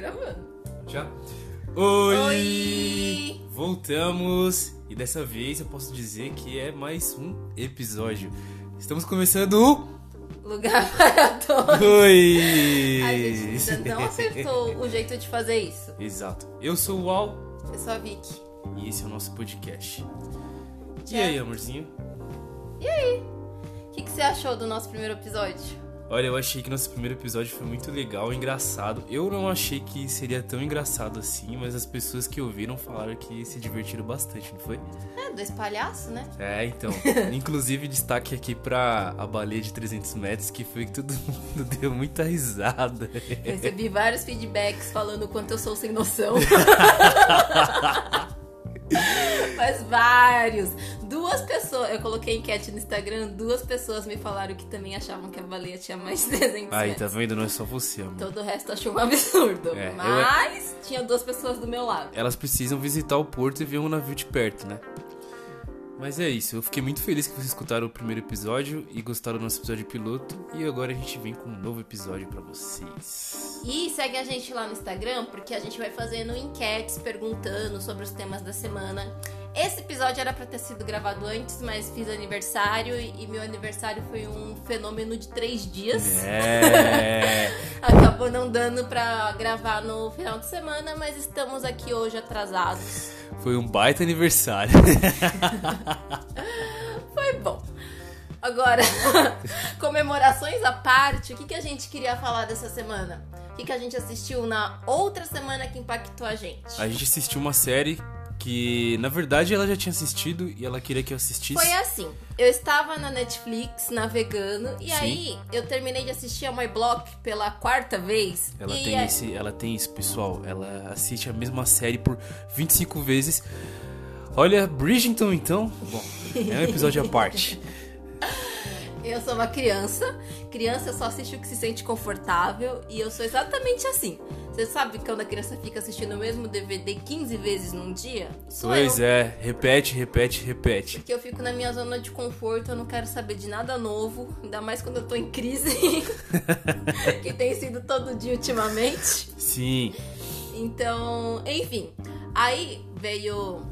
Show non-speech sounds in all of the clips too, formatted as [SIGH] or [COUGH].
gravando. Já? Oi! Oi! Voltamos! E dessa vez eu posso dizer que é mais um episódio. Estamos começando o. Lugar [LAUGHS] para todos. Oi! A gente ainda não acertou o jeito de fazer isso. Exato. Eu sou o Al Eu sou a Vicky. e esse é o nosso podcast. E Já. aí, amorzinho? O que, que você achou do nosso primeiro episódio? Olha, eu achei que nosso primeiro episódio foi muito legal, engraçado. Eu não achei que seria tão engraçado assim, mas as pessoas que ouviram falaram que se divertiram bastante, não foi? É, dois palhaços, né? É, então. [LAUGHS] Inclusive, destaque aqui pra a baleia de 300 metros, que foi que todo [LAUGHS] mundo deu muita risada. Recebi vários feedbacks falando o quanto eu sou sem noção. [LAUGHS] [LAUGHS] Mas vários. Duas pessoas, eu coloquei enquete no Instagram, duas pessoas me falaram que também achavam que a baleia tinha mais de 300 Aí, tá vendo? Não é só você, amor. Todo o resto achou um absurdo. É, eu- Mas tinha duas pessoas do meu lado. Elas precisam visitar o porto e ver um navio de perto, né? Mas é isso, eu fiquei muito feliz que vocês escutaram o primeiro episódio e gostaram do nosso episódio piloto. E agora a gente vem com um novo episódio pra vocês. E segue a gente lá no Instagram, porque a gente vai fazendo enquetes perguntando sobre os temas da semana. Esse episódio era pra ter sido gravado antes, mas fiz aniversário e meu aniversário foi um fenômeno de três dias. É. [LAUGHS] Acabou não dando pra gravar no final de semana, mas estamos aqui hoje atrasados. Foi um baita aniversário. [LAUGHS] Foi bom. Agora, [LAUGHS] comemorações à parte, o que, que a gente queria falar dessa semana? O que, que a gente assistiu na outra semana que impactou a gente? A gente assistiu uma série que, na verdade, ela já tinha assistido e ela queria que eu assistisse. Foi assim, eu estava na Netflix navegando e Sim. aí eu terminei de assistir a My Block pela quarta vez. Ela tem, é- esse, ela tem isso, pessoal. Ela assiste a mesma série por 25 vezes. Olha, Bridgerton, então. Bom, é um episódio à parte. [LAUGHS] Eu sou uma criança, criança só assiste o que se sente confortável e eu sou exatamente assim. Você sabe quando a criança fica assistindo o mesmo DVD 15 vezes num dia? Sou Pois eu. é, repete, repete, repete. Porque eu fico na minha zona de conforto, eu não quero saber de nada novo, ainda mais quando eu tô em crise, [LAUGHS] que tem sido todo dia ultimamente. Sim, Então, enfim. Aí veio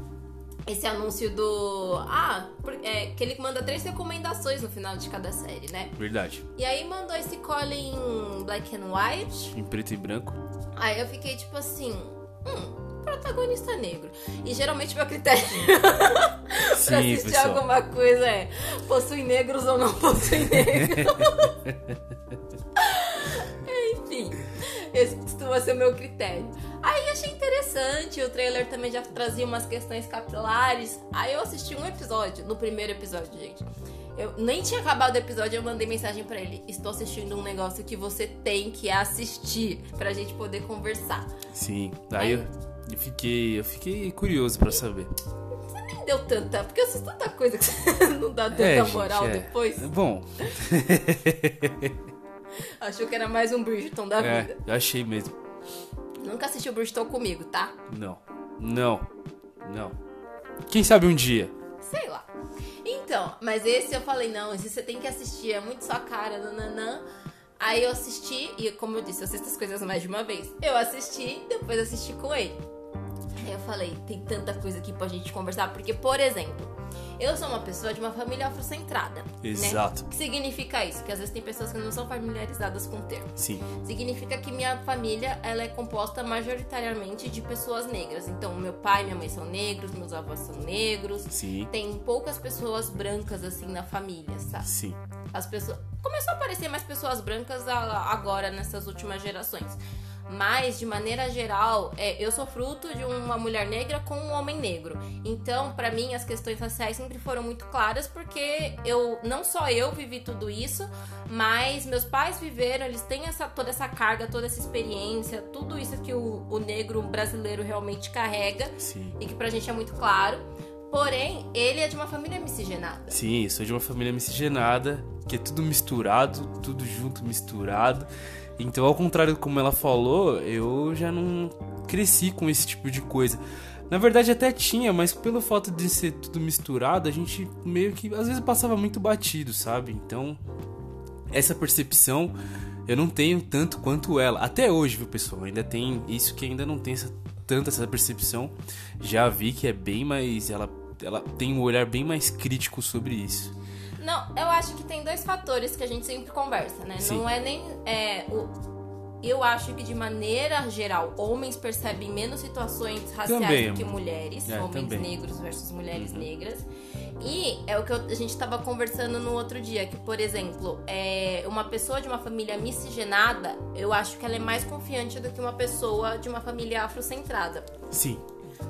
esse anúncio do. Ah, é, que ele manda três recomendações no final de cada série, né? verdade. E aí mandou esse Colin Black and White. Em preto e branco. Aí eu fiquei tipo assim. Hum, protagonista negro. E geralmente meu critério [LAUGHS] pra Sim, assistir pessoal. alguma coisa é possui negros ou não possui negros. [LAUGHS] Enfim, esse costuma ser o meu critério. Aí achei interessante, o trailer também já trazia umas questões capilares. Aí eu assisti um episódio, no primeiro episódio, gente. Eu nem tinha acabado o episódio, eu mandei mensagem pra ele. Estou assistindo um negócio que você tem que assistir pra gente poder conversar. Sim. Aí eu, eu fiquei, eu fiquei curioso pra saber. Você nem deu tanta, porque eu assisto tanta coisa que [LAUGHS] não dá tanta É, gente, moral é. depois. Bom, [LAUGHS] Achou que era mais um Bridgerton da é, vida. eu achei mesmo. Nunca assistiu Bridgerton comigo, tá? Não, não, não. Quem sabe um dia. Sei lá. Então, mas esse eu falei, não, esse você tem que assistir, é muito sua cara, nananã. Aí eu assisti, e como eu disse, eu assisto as coisas mais de uma vez. Eu assisti, depois assisti com ele. Aí eu falei, tem tanta coisa aqui pra gente conversar, porque, por exemplo, eu sou uma pessoa de uma família afrocentrada. Exato. Né? O que significa isso? Que às vezes tem pessoas que não são familiarizadas com o termo. Sim, Significa que minha família ela é composta majoritariamente de pessoas negras. Então, meu pai e minha mãe são negros, meus avós são negros. sim, Tem poucas pessoas brancas assim na família, sabe? sim. As pessoas começou a aparecer mais pessoas brancas agora nessas últimas gerações. Mas de maneira geral, é, eu sou fruto de uma mulher negra com um homem negro. Então, pra mim, as questões raciais sempre foram muito claras porque eu não só eu vivi tudo isso, mas meus pais viveram. Eles têm essa toda essa carga, toda essa experiência, tudo isso que o, o negro brasileiro realmente carrega Sim. e que pra gente é muito claro. Porém, ele é de uma família miscigenada. Sim, sou de uma família miscigenada, que é tudo misturado, tudo junto, misturado. Então, ao contrário do como ela falou, eu já não cresci com esse tipo de coisa. Na verdade até tinha, mas pelo fato de ser tudo misturado, a gente meio que às vezes passava muito batido, sabe? Então, essa percepção eu não tenho tanto quanto ela. Até hoje, viu, pessoal? Ainda tem isso que ainda não tem essa, tanta essa percepção. Já vi que é bem mais. Ela, ela tem um olhar bem mais crítico sobre isso. Não, eu acho que tem dois fatores que a gente sempre conversa, né? Sim. Não é nem. É, o, eu acho que de maneira geral, homens percebem menos situações raciais Também, do que mulheres, É, homens também. negros versus mulheres negras. E é o que eu- a gente estava conversando no outro dia, que, por exemplo, é, uma pessoa de uma família miscigenada, eu acho que ela é mais confiante do que uma pessoa de uma família afrocentrada. Sim.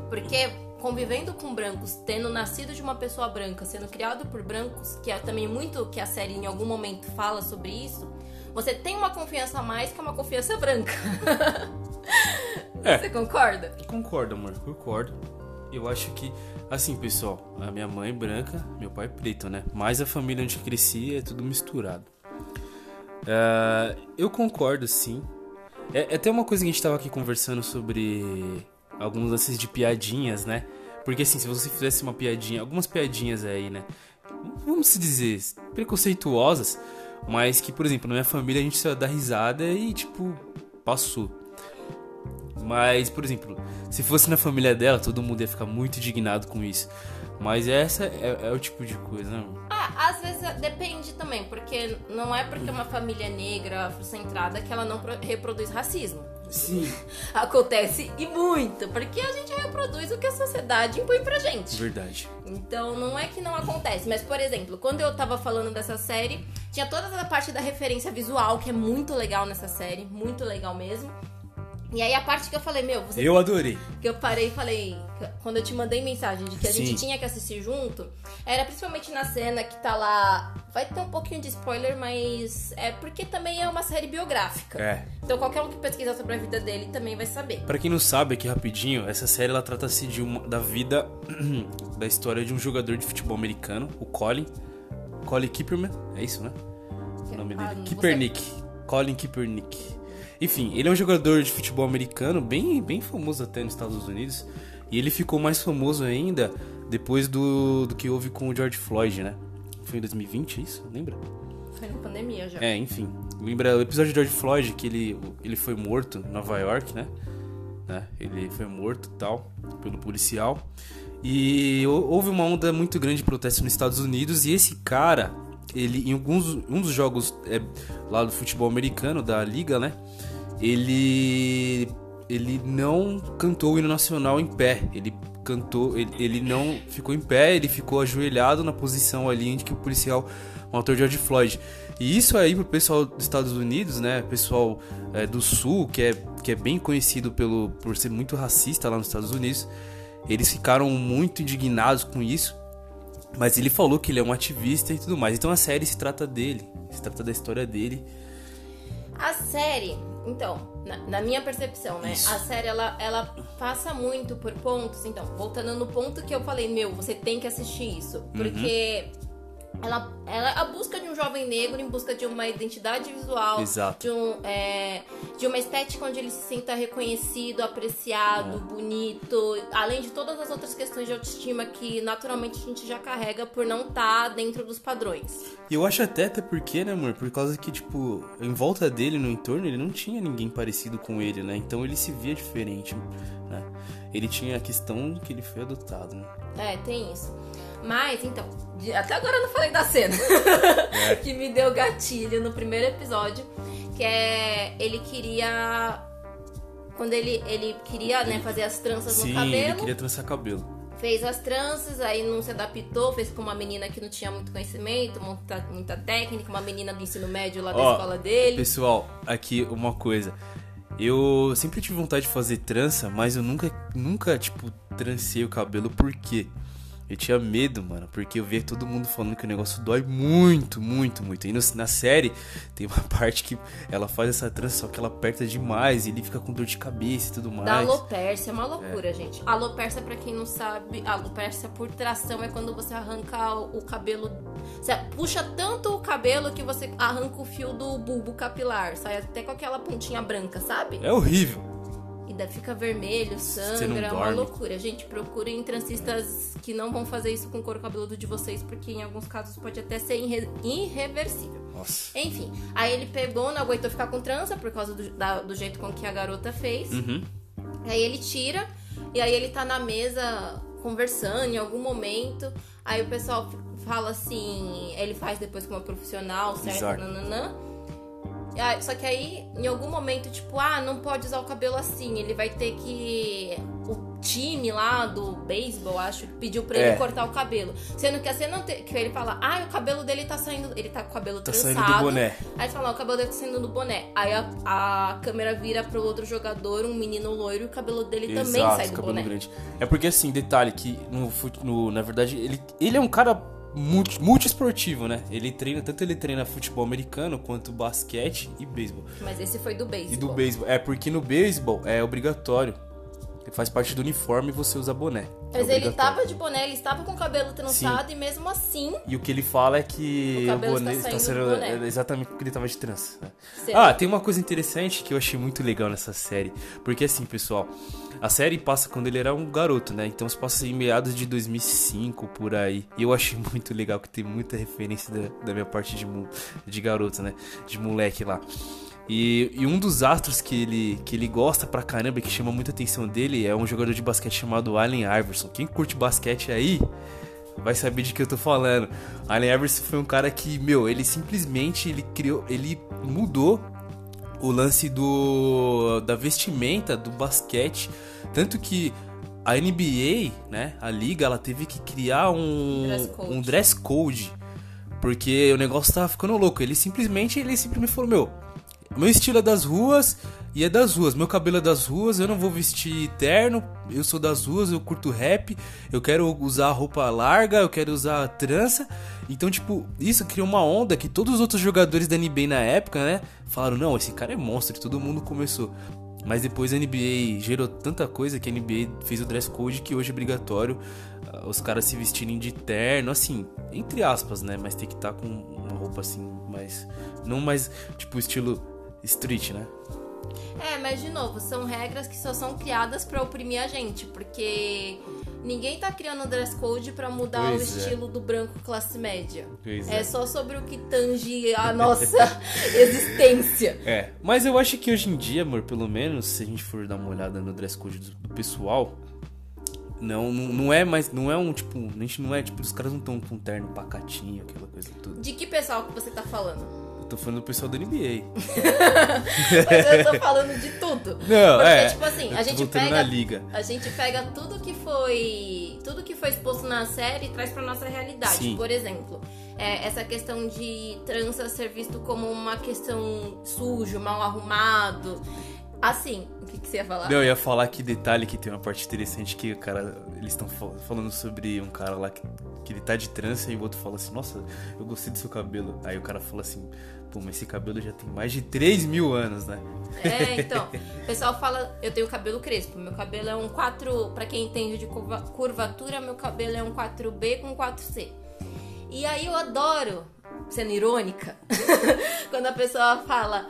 Porque convivendo com brancos, tendo nascido de uma pessoa branca, sendo criado por brancos, que é também muito que a série em algum momento fala sobre isso, você tem uma confiança a mais que uma confiança branca. [LAUGHS] É. Você concorda? Concordo, amor, concordo. Eu acho que, assim, pessoal, a minha mãe é branca, meu pai é preto, né? Mas a família onde eu cresci é tudo misturado. Ah, eu concordo, sim. É, é até uma coisa que a gente tava aqui conversando sobre alguns lances de piadinhas, né? Porque, assim, se você fizesse uma piadinha, algumas piadinhas aí, né? Vamos se dizer, preconceituosas, mas que, por exemplo, na minha família a gente só dá risada e, tipo, passou. Mas, por exemplo, se fosse na família dela, todo mundo ia ficar muito indignado com isso. Mas essa é, é o tipo de coisa, né? Ah, às vezes depende também, porque não é porque uma família é negra, afrocentrada, que ela não pro- reproduz racismo. Sim. [LAUGHS] Acontece e muito, porque a gente reproduz o que a sociedade impõe pra gente. Verdade. Então não é que não acontece, mas por exemplo, quando eu tava falando dessa série, tinha toda a parte da referência visual, que é muito legal nessa série, muito legal mesmo. E aí a parte que eu falei, meu, você Eu adorei. que eu parei e falei, quando eu te mandei mensagem de que a Sim. gente tinha que assistir junto, era principalmente na cena que tá lá. Vai ter um pouquinho de spoiler, mas é porque também é uma série biográfica. É. Então qualquer um que pesquisar sobre a vida dele também vai saber. Pra quem não sabe, aqui rapidinho, essa série ela trata-se de uma, da vida, [CLEARS THROAT] da história de um jogador de futebol americano, o Colin. Colin Kipperman, é isso, né? O nome Ah, dele. você-. Colin Kipernick. Enfim, ele é um jogador de futebol americano, bem, bem famoso até nos Estados Unidos. E ele ficou mais famoso ainda depois do, do que houve com o George Floyd, né? Foi em 2020 isso? Lembra? Foi na pandemia já. É, enfim. Lembra o episódio de George Floyd que ele, ele foi morto em Nova York, né? Né? Ele foi morto e tal, pelo policial. E hou- houve uma onda muito grande de protesto nos Estados Unidos. E esse cara, ele em alguns um dos jogos é, lá do futebol americano, da liga, né? Ele. Ele não cantou o hino nacional em pé. Ele cantou. Ele, ele não ficou em pé, ele ficou ajoelhado na posição ali em que o policial matou George Floyd. E isso aí pro pessoal dos Estados Unidos, né? Pessoal é, do Sul, que é, que é bem conhecido pelo, por ser muito racista lá nos Estados Unidos, eles ficaram muito indignados com isso. Mas ele falou que ele é um ativista e tudo mais. Então a série se trata dele, se trata da história dele. A série, então, na, na minha percepção, né? Isso. A série ela, ela passa muito por pontos. Então, voltando no ponto que eu falei, meu, você tem que assistir isso. Porque ela, ela é a busca de um jovem negro em busca de uma identidade visual, Exato. de, um, é, de uma estética onde ele se sinta reconhecido, apreciado, bonito, além de todas as outras questões de autoestima que naturalmente a gente já carrega por não estar dentro dos padrões. E eu acho até, até porque, né, amor? Por causa que, tipo, em volta dele, no entorno, ele não tinha ninguém parecido com ele, né? Então ele se via diferente, né? Ele tinha a questão que ele foi adotado, né? É, tem isso. Mas, então, até agora eu não falei da cena [LAUGHS] que me deu gatilho no primeiro episódio, que é ele queria quando ele, ele queria, né, fazer as tranças Sim, no ele cabelo, queria trançar cabelo. fez as tranças, aí não se adaptou, fez com uma menina que não tinha muito conhecimento, muita, muita técnica, uma menina do ensino médio lá da Ó, escola dele. Pessoal, aqui uma coisa. Eu sempre tive vontade de fazer trança, mas eu nunca, nunca, tipo, trancei o cabelo. Por quê? Eu tinha medo, mano, porque eu via todo mundo falando que o negócio dói muito, muito, muito. E no- na série tem uma [LAUGHS] parte que ela faz essa trança, só que ela aperta demais e ele fica com dor de cabeça e tudo mais. Da alopércia, é uma loucura, gente. Alopércia, pra quem não sabe, alopércia por tração é quando você arranca o, o cabelo. Você puxa tanto o cabelo que você arranca o fio do bulbo capilar. Sai até com aquela pontinha branca, sabe? É horrível. E ferida, fica vermelho, sangra, é uma loucura. Gente, procurem transistas que não vão fazer isso com o couro cabeludo de vocês, porque em alguns casos pode até ser irre irreversível. Nossa. Enfim, aí ele pegou, não aguentou ficar com trança por causa do, da, do jeito com que a garota fez. Uhum. Aí ele tira, e aí ele tá na mesa conversando em algum momento. Aí o pessoal fala assim, ele faz depois com uma profissional, certo? Nananã. Aí- Só que aí, em algum momento, tipo, ah, não pode usar o cabelo assim. Ele vai ter que. O time lá do beisebol, acho, pediu pra É. ele cortar o cabelo. Sendo que a cena ante- que ele fala, ah, o cabelo dele tá saindo. Ele tá com o cabelo Tá trançado. saindo do boné. Aí fala, "Ó, o cabelo dele tá saindo do boné. Aí a, a câmera vira pro outro jogador, um menino loiro, e o cabelo dele também Exato, sai do cabelo boné. grande. É porque assim, detalhe que no, no- na verdade ele, ele é um cara multi, multiesportivo, né? Ele treina, tanto ele treina futebol americano quanto basquete e beisebol. Mas esse foi do beisebol. E do beisebol, é porque no beisebol é obrigatório. Faz parte do uniforme você usa boné. É Mas ele obrigatório. tava de boné, ele estava com o cabelo trançado e mesmo assim. E o que ele fala é que O cabelo está está saindo do boné. é exatamente porque ele tava de trança. Certo. Ah, tem uma coisa interessante que eu achei muito legal nessa série. Porque assim, pessoal, a série passa quando ele era um garoto, né? Então se passa em meados de 2005, por aí. E eu achei [LAUGHS] muito legal que tem muita referência da, da minha parte de, de garoto, né? De moleque lá. E, e um dos astros que ele, que ele gosta pra caramba, e que chama muita atenção dele, é um jogador de basquete chamado Allen Iverson. Quem curte basquete aí vai saber de que eu tô falando. Allen Iverson foi um cara que, meu, ele simplesmente ele criou, ele mudou o lance do da vestimenta do basquete, tanto que a NBA, né, a liga, ela teve que criar um Dress code. um dress code, porque o negócio tava ficando louco. Ele simplesmente ele simplesmente falou, meu, meu estilo é das ruas e é das ruas. Meu cabelo é das ruas, eu não vou vestir terno. Eu sou das ruas, eu curto rap. Eu quero usar roupa larga, eu quero usar trança. Então, tipo, isso criou uma onda que todos os outros jogadores da NBA na época, né? Falaram: não, esse cara é monstro. E todo mundo começou. Mas depois a NBA gerou tanta coisa que a NBA fez o dress code que hoje é obrigatório ah, os caras se vestirem de terno, assim, entre aspas, né? Mas tem que estar com uma roupa assim, mais. Não mais, tipo, estilo street, né? É, mas de novo, são regras que só são criadas pra oprimir a gente, porque ninguém tá criando dress code pra mudar o Pois é. estilo do branco classe média. Pois É é. só sobre o que tange a nossa [LAUGHS] existência. É, mas eu acho que hoje em dia, amor, pelo menos, se a gente for dar uma olhada no dress code do, pessoal, não, não, não é mais, não é um tipo, a gente não é tipo, os caras não estão com terno pacatinho, aquela coisa toda. De que pessoal que você tá falando? Tô falando do pessoal da NBA. [LAUGHS] Mas eu tô falando de tudo. Não, Porque, é. tipo assim, a gente pega. na liga. A gente pega tudo que foi. Tudo que foi exposto na série e traz pra nossa realidade. Sim. Por exemplo, é, essa questão de trança ser visto como uma questão sujo, mal arrumado. Assim, o que, que você ia falar? Não, eu ia falar que detalhe que tem uma parte interessante que o cara. Eles estão falando sobre um cara lá que, que ele tá de trança e o outro fala assim, nossa, eu gostei do seu cabelo. Aí o cara fala assim, pô, mas esse cabelo já tem mais de 3 mil anos, né? É, [LAUGHS] então. O pessoal fala, eu tenho cabelo crespo. Meu cabelo é um 4. Pra quem entende de curva- curvatura, meu cabelo é um 4B com 4C. E aí eu adoro, sendo irônica, [LAUGHS] quando a pessoa fala.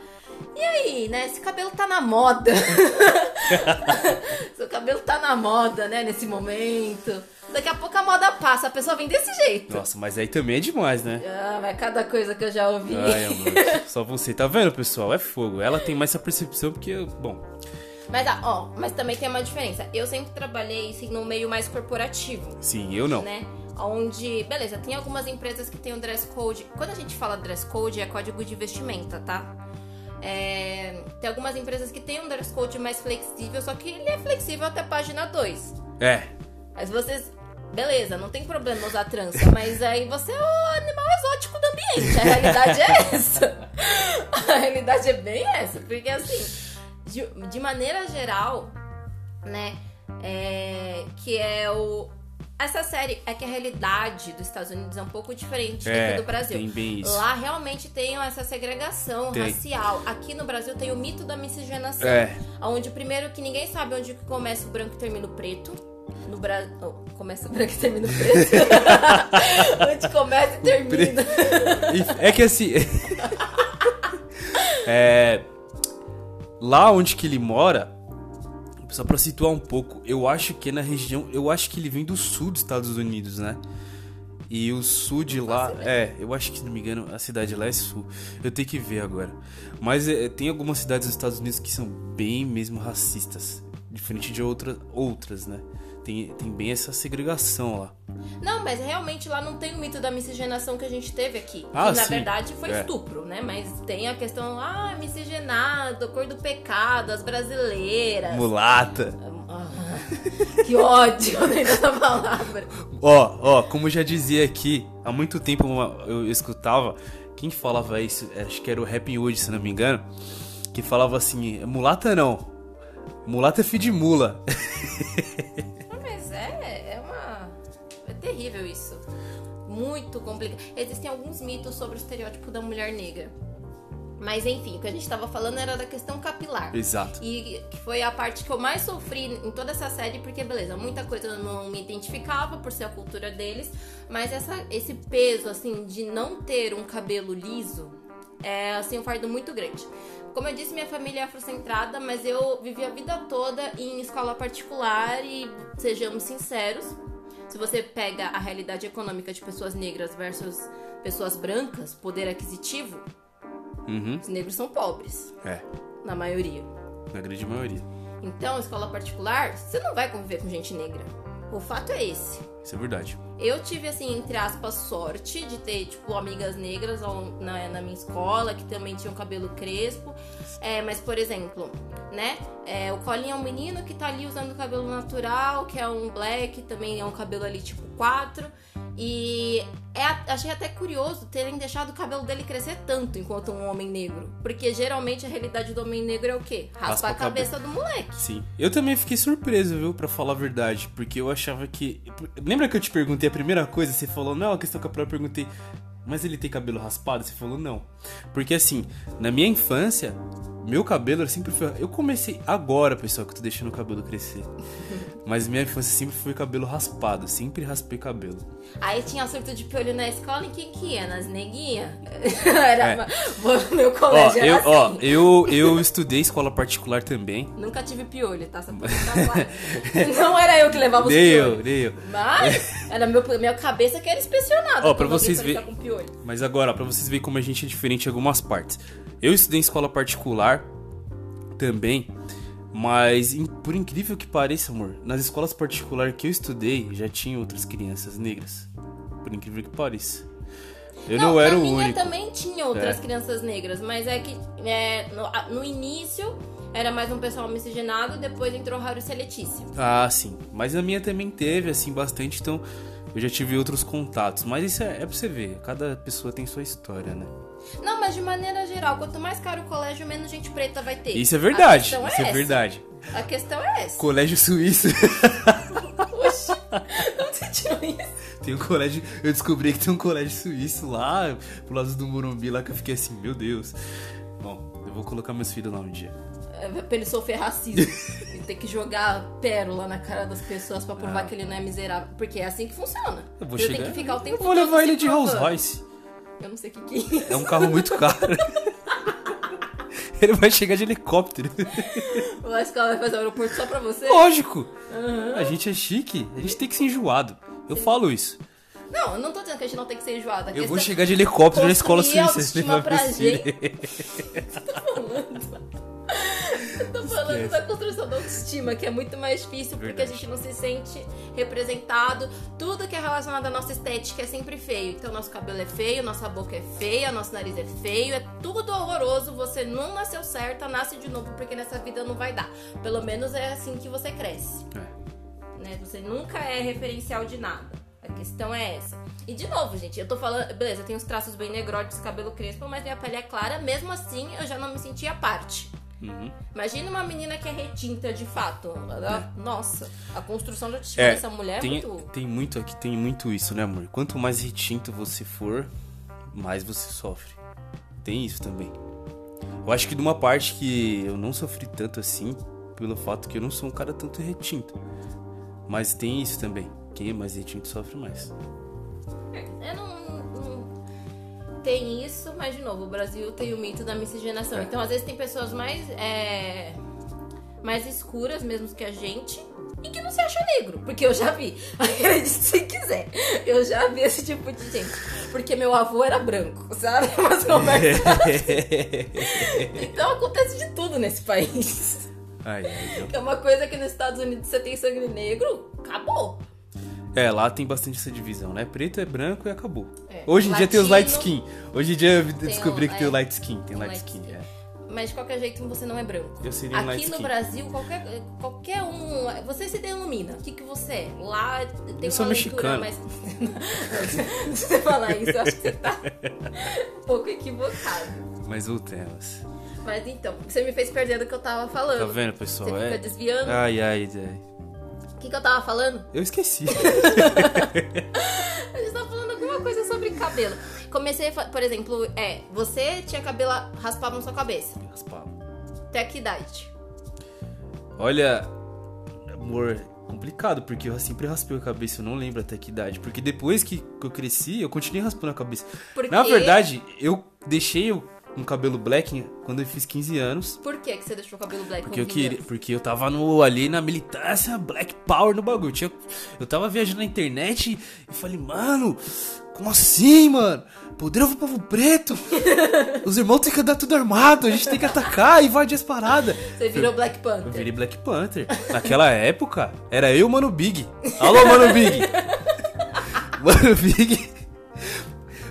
E aí, né? Esse cabelo tá na moda. [LAUGHS] Seu cabelo tá na moda, né? Nesse momento. Daqui a pouco a moda passa, a pessoa vem desse jeito. Nossa, mas aí também é demais, né? Ah, mas cada coisa que eu já ouvi. Ai, amor, [LAUGHS] só você. Tá vendo, pessoal? É fogo. Ela tem mais essa percepção porque, bom, Mas, ah, ó, mas também tem uma diferença. Eu sempre trabalhei assim, no meio mais corporativo. sim, eu não. né? Onde, beleza, tem algumas empresas que tem o dress code. Quando a gente fala dress code, é código de vestimenta, tá? É, tem algumas empresas que tem um dress code mais flexível, só que ele é flexível até a página 2. É, Mas vocês. Beleza, não tem problema usar trança, [LAUGHS] mas aí você é o animal exótico do ambiente. A realidade é essa. [LAUGHS] A realidade é bem essa. Porque assim, de, de maneira geral, né? É, que é o. Essa série é que a realidade dos Estados Unidos é um pouco diferente é, do Brasil. tem bem isso. Lá realmente tem essa segregação Tem. racial. Aqui no Brasil tem o mito da miscigenação. É, Onde primeiro que ninguém sabe onde começa o branco e termina o preto. No Brasil. começa o branco e termina o preto. [LAUGHS] onde começa e termina. É que assim. [LAUGHS] é, lá onde que ele mora, só pra situar um pouco, eu acho que é na região. Eu acho que ele vem do sul dos Estados Unidos, né? E o sul de lá. É, eu acho que, se não me engano, a cidade lá é sul. Eu tenho que ver agora. Mas é, tem algumas cidades dos Estados Unidos que são bem mesmo racistas. Diferente de outra, outras, né? Tem, tem bem essa segregação lá. Não, mas realmente lá não tem o mito da miscigenação que a gente teve aqui. Ah, que na sim. verdade foi É. estupro, né? Mas tem a questão, ah, miscigenado, cor do pecado, as brasileiras. Mulata. Ah, que ódio [LAUGHS] né, dessa palavra. Ó, ó, como eu já dizia aqui, há muito tempo uma- eu escutava, quem falava isso, acho que era o Happy Wood, se não me engano, que falava assim, mulata não, mulata é filho de mula. [LAUGHS] terrível isso. Muito complicado. Existem alguns mitos sobre o estereótipo da mulher negra. Mas enfim, o que a gente tava falando era da questão capilar. Exato. E que foi a parte que eu mais sofri em toda essa série, porque beleza, muita coisa eu não me identificava por ser a cultura deles, mas essa, esse peso, assim, de não ter um cabelo liso é, assim, um fardo muito grande. Como eu disse, minha família é afrocentrada, mas eu vivi a vida toda em escola particular e, sejamos sinceros, se você pega a realidade econômica de pessoas negras versus pessoas brancas, poder aquisitivo, Uhum. os negros são pobres, É, na maioria. na grande maioria. Então, escola particular, você não vai conviver com gente negra. O fato é esse. Isso é verdade. Eu tive, assim, entre aspas, sorte de ter, tipo, amigas negras na, na minha escola que também tinham cabelo crespo. É, mas, por exemplo, né? é, o Colin é um menino que tá ali usando cabelo natural, que é um black, também é um cabelo ali tipo 4. E é, achei até curioso terem deixado o cabelo dele crescer tanto enquanto um homem negro. Porque geralmente a realidade do homem negro é o quê? Raspa, Raspa a a cabe- cabeça do moleque. Sim. Eu também fiquei surpreso, viu, pra falar a verdade, porque eu achava que. Lembra que eu te perguntei a primeira coisa? Você falou, não, a questão que eu perguntei, mas ele tem cabelo raspado? Você falou, não. Porque assim, na minha infância, meu cabelo sempre foi. Eu comecei agora, pessoal, que eu tô deixando o cabelo crescer. Mas minha infância sempre foi cabelo raspado, sempre raspei cabelo. Aí tinha surto de piolho na escola e quem que ia? Nas neguinhas? [LAUGHS] Era É. uma- Meu Ó, colégio eu, era assim. ó, eu, eu estudei escola particular também. Nunca tive piolho, tá? Só pra. [LAUGHS] Não era eu que levava os Nem eu, piolhos. nem eu. Mas [LAUGHS] era meu, minha cabeça que era inspecionada. Ó, pra vocês verem- com piolho. Mas agora, pra vocês verem como a gente é diferente em algumas partes. Eu estudei em escola particular também, mas por incrível que pareça, amor, nas escolas particulares que eu estudei já tinha outras crianças negras. Por incrível que pareça. Eu não, era na o minha único. também tinha outras É. crianças negras, mas é que é, no, no início era mais um pessoal miscigenado, depois entrou e Letícia. Ah, sim. Mas a minha também teve, assim, bastante, então eu já tive outros contatos. Mas isso é, é pra você ver, cada pessoa tem sua história, né? Não, mas de maneira geral, quanto mais caro o colégio, menos gente preta vai ter. Isso é verdade, questão isso é essa. verdade. A questão é essa. Colégio Suíço. [LAUGHS] Oxi, onde você tirou isso? Tem um colégio. Eu descobri que tem um colégio suíço lá, pro lado do Morumbi, lá que eu fiquei assim, meu Deus. Bom, eu vou colocar meus filhos lá um dia. É, pra ele sofrer racismo. e ter que jogar pérola na cara das pessoas pra provar que ele não é miserável. Porque é assim que funciona. Eu vou Você chegar. tem que ficar o tempo eu vou levar ele de Rolls. Royce. Eu não sei o que que é isso. É um carro muito caro. [LAUGHS] ele vai chegar de helicóptero. A escola vai fazer o aeroporto só pra você? Lógico! A gente é chique, a gente tem que ser enjoado. Eu falo isso. Não, eu não tô dizendo que a gente não tem que ser enjoada. A Eu vou questão- chegar de helicóptero na escola suíça. autoestima levar pra meus gente. [LAUGHS] filhos. Eu [LAUGHS] tô falando Esquece. da construção da autoestima, que é muito mais difícil porque Verdade. a gente não se sente representado. Tudo que é relacionado à nossa estética é sempre feio. Então, nosso cabelo é feio, nossa boca é feia, nosso nariz é feio, é tudo horroroso. Você não nasceu certa, nasce de novo porque nessa vida não vai dar. Pelo menos é assim que você cresce. É. né? Você nunca é referencial de nada. A questão é essa. E de novo, gente, eu tô falando. Beleza, eu tenho os traços bem negroides, cabelo crespo, mas minha pele é clara. Mesmo assim, eu já não me sentia parte. Uhum. Imagina uma menina que é retinta de fato. Ela- Nossa, a construção de autoestima É, dessa mulher é tem, muito. tem muito aqui, tem muito isso, né, amor? Quanto mais retinto você for, mais você sofre. Tem isso também. Eu acho que de uma parte que eu não sofri tanto assim, pelo fato que eu não sou um cara tanto retinto. Mas tem isso também. Quem é mais retinto sofre mais. Eu não, não- Tem isso, mas de novo, o Brasil tem o mito da miscigenação. É. Então, às vezes, tem pessoas mais. é, mais escuras mesmo que a gente e que não se acha negro. Porque eu já vi. [LAUGHS] Acredite se quiser. Eu já vi esse tipo de gente. Porque meu avô era branco, sabe? [LAUGHS] Mas conversa [LAUGHS] assim. Então acontece de tudo nesse país. Ai, ai, É uma coisa que nos Estados Unidos você tem sangue negro, acabou. É, lá tem bastante essa divisão, né? Preto é branco e acabou. É. Hoje em dia tem os light Latino- skin. Hoje em dia eu descobri um- que tem o é, light skin. Tem light light skin, skin. é. Mas de qualquer jeito você não é branco. Eu seria um light Aqui no skin. Brasil, qualquer, qualquer um. Você se denomina. O que, que você é? Lá tem Eu sou mexicano. mais. [LAUGHS] Se você falar isso, eu acho que você tá um pouco equivocado. Mas voltemos. Mas então, você me fez perder do que eu tava falando. Tá vendo, pessoal? Você fica É. desviando. Ai, ai, ai. O que, que eu tava falando? Eu esqueci. [LAUGHS] A gente tava falando alguma coisa sobre cabelo. Comecei, por exemplo, é, você tinha cabelo raspado na sua cabeça. Raspava. Até que idade? Olha, amor, complicado, porque eu sempre raspei a cabeça, eu não lembro até que idade. Porque depois que que eu cresci, eu continuei raspando a cabeça. Porque... Na verdade, eu deixei o- um cabelo black quando eu fiz 15 anos. Por que, que você deixou o cabelo black Porque eu queria, porque eu tava no, ali na militância Black Power no bagulho. Tinha, eu tava viajando na internet e falei, mano, como assim, mano? Poder do povo preto? Os irmãos têm que andar tudo armado, a gente tem que atacar e invadir as paradas. Você virou Black Eu Panther. virei Black Panther. Naquela época, era eu Mano Big. Alô, Mano Big! [LAUGHS] Mano Big.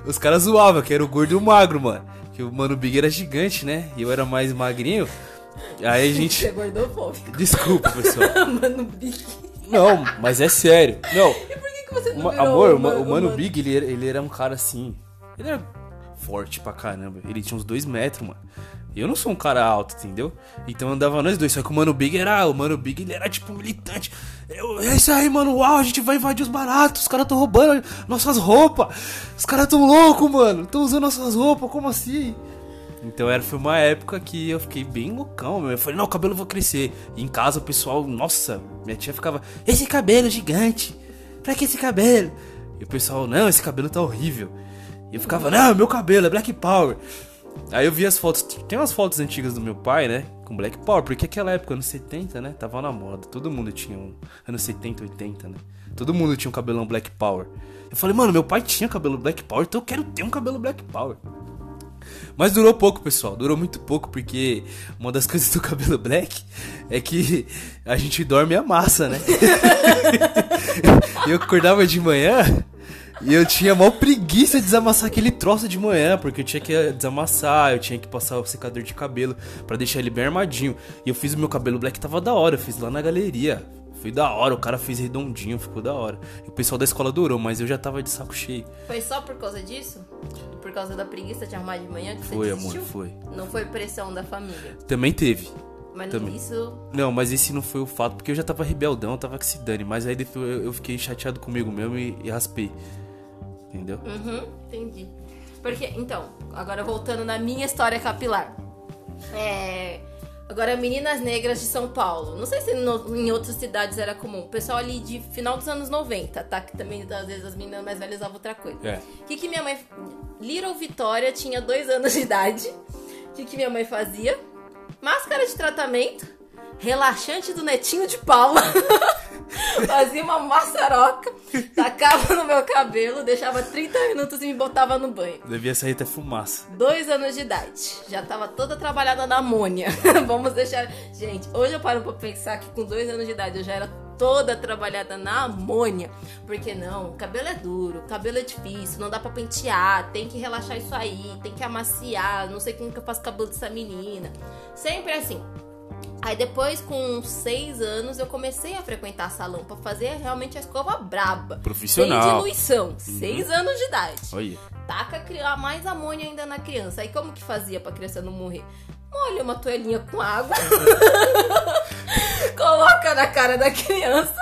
Os caras zoavam que era o gordo e o magro, mano. Que o Mano Big era gigante, né? E eu era mais magrinho. Aí a Você gente. é gordofóbico. Desculpa, pessoal. [LAUGHS] Mano, Big. Não, mas é sério. Não, E por que, que você não amor, o, o Mano Big, ele ele era um cara assim. Ele era forte pra caramba. Ele tinha uns dois metros, mano. Eu não sou um cara alto, entendeu? Então andava nós dois. Só que o Mano Big era. O Mano Big ele era tipo militante. Eu, é isso aí, mano. Uau, a gente vai invadir os baratos. Os caras tão roubando nossas roupas. Os caras tão loucos, mano. Tão usando nossas roupas. Como assim? Então era, foi uma época que eu fiquei bem loucão, meu. Eu falei, não, o cabelo vou crescer. E em casa o pessoal, nossa, minha tia ficava, esse cabelo gigante. Pra que esse cabelo? E o pessoal, não, esse cabelo tá horrível. E eu ficava, não, meu cabelo é Black Power. Aí eu vi as fotos, tem umas fotos antigas do meu pai, né? Com Black Power, porque aquela época, anos 70, né? Tava na moda. Todo mundo tinha um. Anos 70, 80, né? Todo mundo tinha um cabelão Black Power. Eu falei, mano, meu pai tinha cabelo Black Power, então eu quero ter um cabelo Black Power. Mas durou pouco, pessoal. Durou muito pouco, porque uma das [LAUGHS] coisas do cabelo black é que a gente dorme a massa, né? [LAUGHS] eu acordava de manhã e eu tinha maior preguiça de desamassar aquele troço de manhã, porque eu tinha que desamassar, eu tinha que passar o secador de cabelo pra deixar ele bem armadinho. E eu fiz o meu cabelo black, tava da hora, eu fiz lá na galeria. Foi da hora, o cara fez redondinho, ficou da hora. E o pessoal da escola adorou, mas eu já tava de saco cheio. Foi só por causa disso? Por causa da preguiça de arrumar de manhã que Foi, você amor, desistiu? foi. Não foi pressão da família. Também teve. Mas Também. isso. Não, mas esse não foi o fato, porque eu já tava rebeldão, eu tava que se dane. Mas aí depois eu fiquei chateado comigo mesmo e, e raspei. Entendeu? Uhum, entendi. Porque, então, agora voltando na minha história capilar. É. Agora, meninas negras de São Paulo. Não sei se no- em outras cidades era comum. O pessoal ali de final dos anos 90, tá? Que também, às vezes, as meninas mais velhas usavam outra coisa. É. O que, que minha mãe. Little Vitória tinha dois anos de idade. O que, que minha mãe fazia? Máscara de tratamento, relaxante do netinho de Paula. [LAUGHS] fazia uma maçaroca, tacava no meu cabelo, deixava 30 minutos e me botava no banho. Devia sair até fumaça. Dois anos de idade. Já tava toda trabalhada na amônia. [LAUGHS] Vamos deixar. Gente, hoje eu paro pra pensar que com dois anos de idade eu já era toda trabalhada na amônia. Porque não, cabelo é duro, cabelo é difícil, não dá pra pentear, tem que relaxar isso aí, tem que amaciar, não sei como que eu faço cabelo dessa menina. Sempre assim. Aí depois, com seis anos, eu comecei a frequentar salão pra fazer realmente a escova braba. Profissional. Sem diluição. Seis anos de idade Olha. taca a mais amônia ainda na criança. Aí como que fazia pra criança não morrer? Molha uma toalhinha com água, [LAUGHS] coloca na cara da criança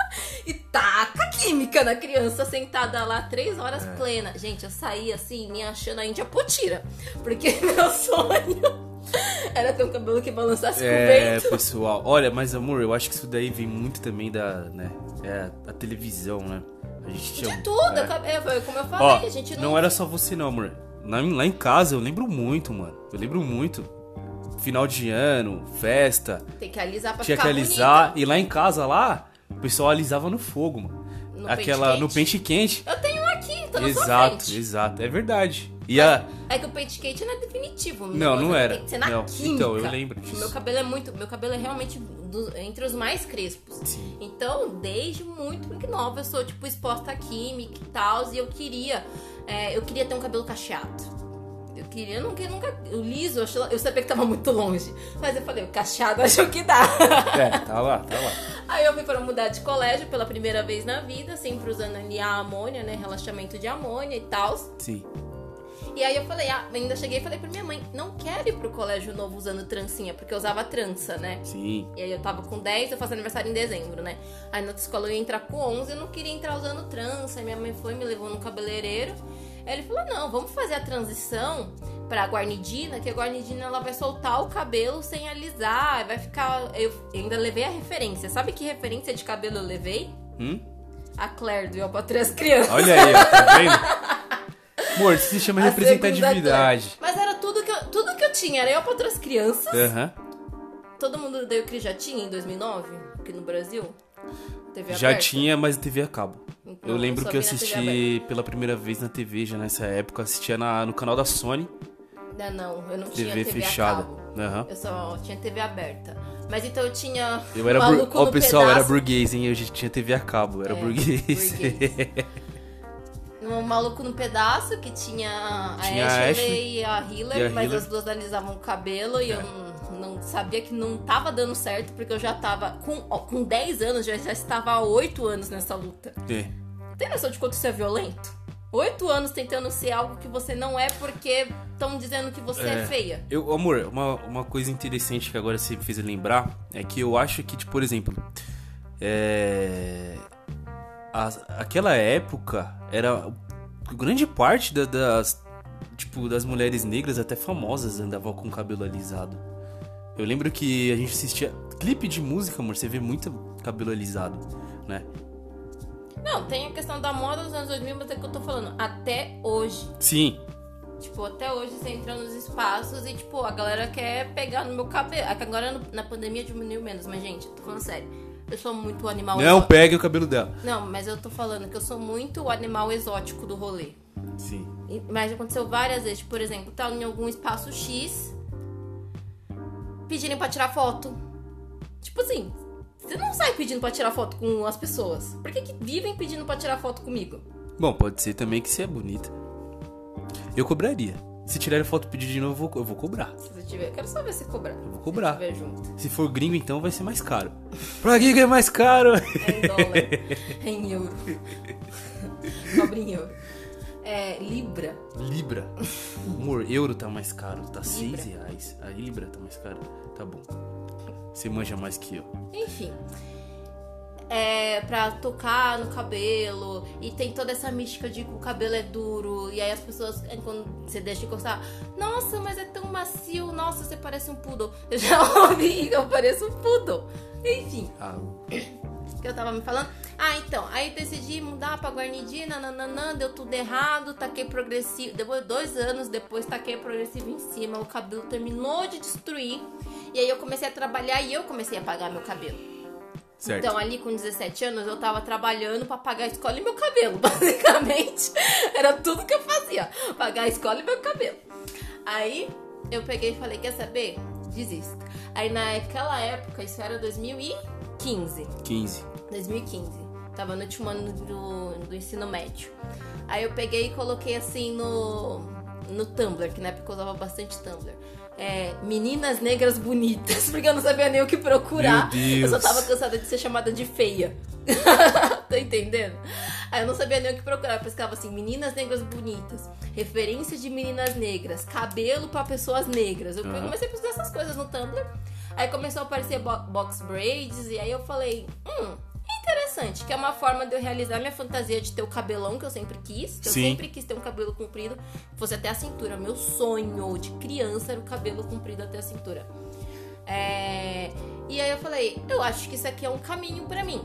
e taca química na criança sentada lá três horas É. plena. Gente, eu saí assim, me achando a Índia Potira. Porque [LAUGHS] meu sonho [LAUGHS] era ter um cabelo que balançasse com o É, vento. pessoal. Olha, mas amor, eu acho que isso daí vem muito também da, né? É a televisão, né? A gente tinha. De tudo, é. é. como eu falei, Ó, a gente não... não era só você não, amor. Lá, em- lá em casa eu lembro muito, mano. Eu lembro muito. final de ano, festa, Tem que alisar pra tinha que alisar. bonita. E lá em casa, lá, o pessoal alisava no fogo, mano. No Aquela, pente no pente quente. Eu tenho aqui, sua Exato, exato. É verdade. E a... É que o pente quente não é definitivo. Não, não era. Tem que ser na Não. química. Então, eu lembro disso. Meu cabelo é muito. Meu cabelo é realmente do- entre os mais crespos. Sim. Então, desde muito, nova, eu sou, tipo, exposta à química e tal. E eu queria. é, eu queria ter um cabelo cacheado. Eu queria, eu nunca, nunca. O liso, eu, achei- eu sabia que tava muito longe. Mas eu falei, o cacheado acho que dá. É, tá lá, tá lá. Aí eu fui para mudar de colégio pela primeira vez na vida, sempre usando ali a amônia, né? Relaxamento de amônia e tal. Sim. E aí eu falei, ah, ainda cheguei e falei pra minha mãe, não quero ir pro colégio novo usando trancinha, porque eu usava trança, né? Sim. E aí eu tava com 10, eu faço aniversário em dezembro, né? Aí na outra escola eu ia entrar com 11, eu não queria entrar usando trança. Aí minha mãe foi, me levou no cabeleireiro. Aí ele falou, não, vamos fazer a transição pra guarnidina, que a guarnidina ela vai soltar o cabelo sem alisar, vai ficar... Eu ainda levei a referência. Sabe que referência de cabelo eu levei? Hum? A Claire do Eu Pra Três Crianças. Olha aí, ó, tá vendo? [LAUGHS] Amor, isso se chama A representatividade. Mas era tudo que, eu, tudo que eu tinha, era Eu Pra Três Crianças. Aham. Todo mundo deu que já tinha em 2009, aqui no Brasil? TV Já aberta? tinha, mas TV a cabo. Então, Eu lembro que eu TV assisti pela primeira vez na TV, já nessa época, assistia na, no canal da Sony, Não, não, eu não tinha TV, TV fechada. a cabo. Aham. Eu só tinha TV aberta. Mas então eu tinha. Eu era bur... Ó, no pessoal, eu era Pedaço. burguês, hein? Eu já tinha TV a cabo, era É, burguês. burguês. [LAUGHS] Um maluco no pedaço que tinha a Tinha a Ashley e a Hillary, e a mas Hillary. as duas alisavam o cabelo e É. eu não, não sabia que não tava dando certo, porque eu já tava. Com, ó, com 10 anos, já, já estava há 8 anos nessa luta. É. Tem noção de quanto isso é violento? Oito anos tentando ser algo que você não é porque estão dizendo que você é, É. feia. Eu, amor, uma, uma coisa interessante que agora você me fez lembrar é que eu acho que, tipo, por exemplo, é. A- aquela época era. Grande parte da- das. Tipo, das mulheres negras, até famosas, andavam com o cabelo alisado. Eu lembro que a gente assistia. Clipe de música, amor, você vê muito cabelo alisado, né? Não, tem a questão da moda dos anos 2000, mas é que eu tô falando. Até hoje. Sim, Tipo, até hoje você entra nos espaços e, tipo, a galera quer pegar no meu cabelo. Agora na pandemia diminuiu menos, mas, gente, tô falando sério. Eu sou muito animal não exótico. pegue o cabelo dela. Não, mas eu tô falando que eu sou muito o animal exótico do rolê. Sim. E- Mas aconteceu várias vezes, tipo, por exemplo, tá em algum espaço X, pedirem pra tirar foto. Tipo assim, você não sai pedindo pra tirar foto com as pessoas. Por que, que vivem pedindo pra tirar foto comigo? Bom, pode ser também que você é bonita. Eu cobraria. Se tirarem foto e pedir de novo, eu vou, cobrar. Se você tiver. Eu quero só ver você cobrar. Eu vou cobrar. Se. Se for gringo, então vai ser mais caro. [LAUGHS] Pra que que é mais caro? É em dólar. é em euro. [LAUGHS] Cobre em euro. É, Libra. Libra. Amor, euro tá mais caro. Tá 6 Libra. reais. A Libra tá mais caro. Tá bom. Você manja mais que eu. Enfim. É, pra tocar no cabelo. E tem toda essa mística de que o cabelo é duro. E aí as pessoas, é, quando você deixa de encostar, nossa, mas é tão macio. Nossa, você parece um poodle. [LAUGHS] Eu já ouvi eu pareço um poodle. Enfim, Ah, que [COUGHS] eu tava me falando. Ah, então, aí decidi mudar pra guarnidina, nananã, deu tudo errado, taquei progressivo. Depois, dois anos depois, taquei progressivo em cima, o cabelo terminou de destruir. E aí eu comecei a trabalhar e eu comecei a pagar meu cabelo. Certo. Então, ali com 17 anos, eu tava trabalhando pra pagar a escola e meu cabelo. [LAUGHS] Basicamente, era tudo que eu fazia: pagar a escola e meu cabelo. Aí eu peguei e falei: Quer saber? Desista. Aí naquela época, isso era 2015. 15. 2015. Tava no último ano do, do ensino médio. Aí eu peguei e coloquei assim no, no Tumblr, que na época eu usava bastante Tumblr. É, meninas negras bonitas, [LAUGHS] porque eu não sabia nem o que procurar. Eu só tava cansada de ser chamada de feia. [LAUGHS] tá entendendo? Aí eu não sabia nem o que procurar. Eu pescava assim, meninas negras bonitas, referência de meninas negras, cabelo pra pessoas negras. Eu Aham. comecei a pesquisar essas coisas no Tumblr. Aí começou a aparecer bo- box braids, e aí eu falei, hum, interessante, que é uma forma de eu realizar minha fantasia de ter o cabelão que eu sempre quis. Que eu sempre quis ter um cabelo comprido, que fosse até a cintura. Meu sonho de criança era o cabelo comprido até a cintura. É, E aí eu falei, eu acho que isso aqui é um caminho pra mim.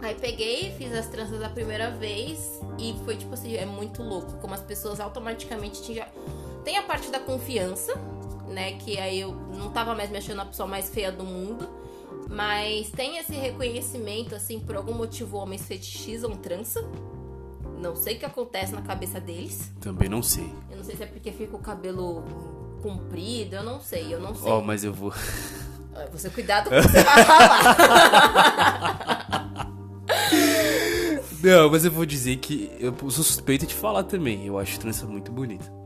Aí peguei, fiz as tranças a primeira vez e foi tipo assim, é muito louco como as pessoas automaticamente te já... tem a parte da confiança, né? Que aí eu não tava mais me achando a pessoa mais feia do mundo. Mas tem esse reconhecimento, assim, por algum motivo homens fetichizam trança. Não sei o que acontece na cabeça deles. Também não sei. Eu não sei se é porque fica o cabelo comprido, eu não sei, eu não sei. Ó, mas eu vou. Você cuidado com o que você vai falar. [LAUGHS] Não, mas eu vou dizer que eu sou suspeito de falar também. Eu acho trança muito bonita.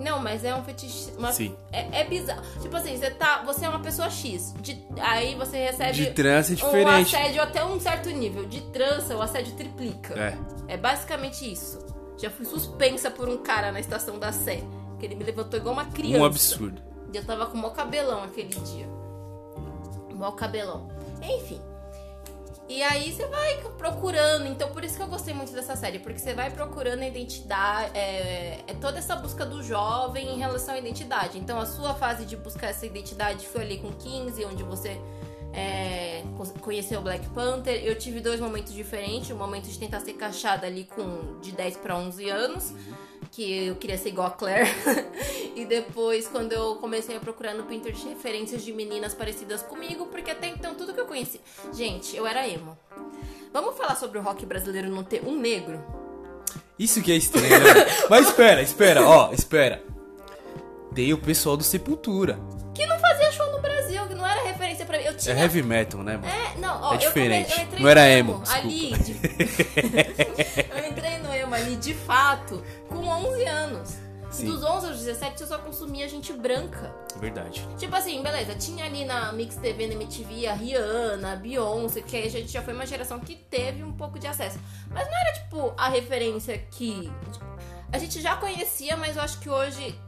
Não, mas é um fetiche. Uma, Sim. É, é bizarro. Tipo assim, você tá. Você é uma pessoa X. de- aí você recebe. De trança é Um diferente. assédio até um certo nível. De trança, o assédio triplica. É. É basicamente isso. Já fui suspensa por um cara na estação da Sé. Que ele me levantou igual uma criança. Um absurdo. E eu tava com o maior cabelão aquele dia. Maior cabelão. Enfim. E aí você vai procurando. Então por isso que eu gostei muito dessa série. Porque você vai procurando a identidade. É, é toda essa busca do jovem em relação à identidade. Então a sua fase de buscar essa identidade foi ali com 15, onde você é, conheceu o Black Panther. Eu tive dois momentos diferentes. O momento de tentar ser cachada ali com de 10 para 11 anos. Que eu queria ser igual a Claire. [LAUGHS] e depois, quando eu comecei a procurar no Pinterest referências de meninas parecidas comigo, porque até então tudo que eu conheci. Gente, eu era emo. Vamos falar sobre o rock brasileiro não ter um negro? Isso que é estranho, né? [LAUGHS] Mas espera, espera, ó, espera. Tem o pessoal do Sepultura. Que não fazia show no Brasil, que não era referência pra mim. Eu É tinha. heavy metal, né, mano? É, não, ó, É eu diferente. eu entrei Não era emo, Ali, de... [LAUGHS] ali, de fato, com 11 anos. Sim. Dos 11 aos 17 eu só consumia gente branca. Verdade. Tipo assim, beleza, tinha ali na Mix TV, na MTV, a Rihanna, a Beyoncé, que aí a gente já foi uma geração que teve um pouco de acesso. Mas não era, tipo, a referência que a gente já conhecia, mas eu acho que hoje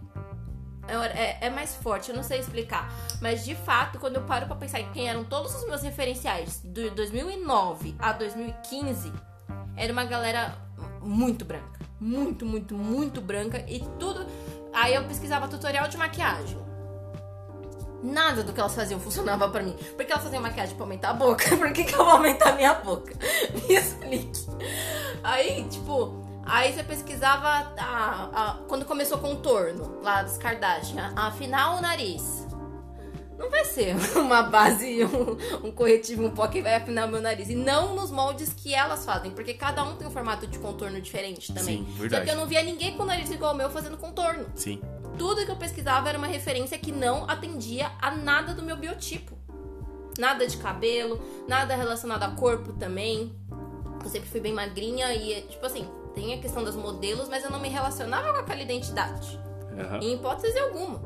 é, é- é mais forte, eu não sei explicar. Mas de fato, quando eu paro pra pensar em quem eram todos os meus referenciais de 2009 a 2015, era uma galera muito branca. Muito, muito, muito branca. E tudo. Aí eu pesquisava tutorial de maquiagem. Nada do que elas faziam funcionava pra mim. Porque elas faziam maquiagem pra aumentar a boca. [LAUGHS] Por que, que eu vou aumentar a minha boca? [LAUGHS] Me explique. Aí, tipo, aí você pesquisava a- a- quando começou contorno lá dos Kardashian, afinar o nariz. Não vai ser [LAUGHS] uma base, um, um corretivo, um pó que vai afinar meu nariz. E não nos moldes que elas fazem, porque cada um tem um formato de contorno diferente também. Sim, Só verdade. que eu não via ninguém com o nariz igual ao meu fazendo contorno Sim. tudo que eu pesquisava era uma referência que não atendia a nada do meu biotipo. Nada de cabelo, nada relacionado a corpo também. Eu sempre fui bem magrinha e, tipo assim, tem a questão dos modelos, mas eu não me relacionava com aquela identidade. Aham. Em hipótese alguma.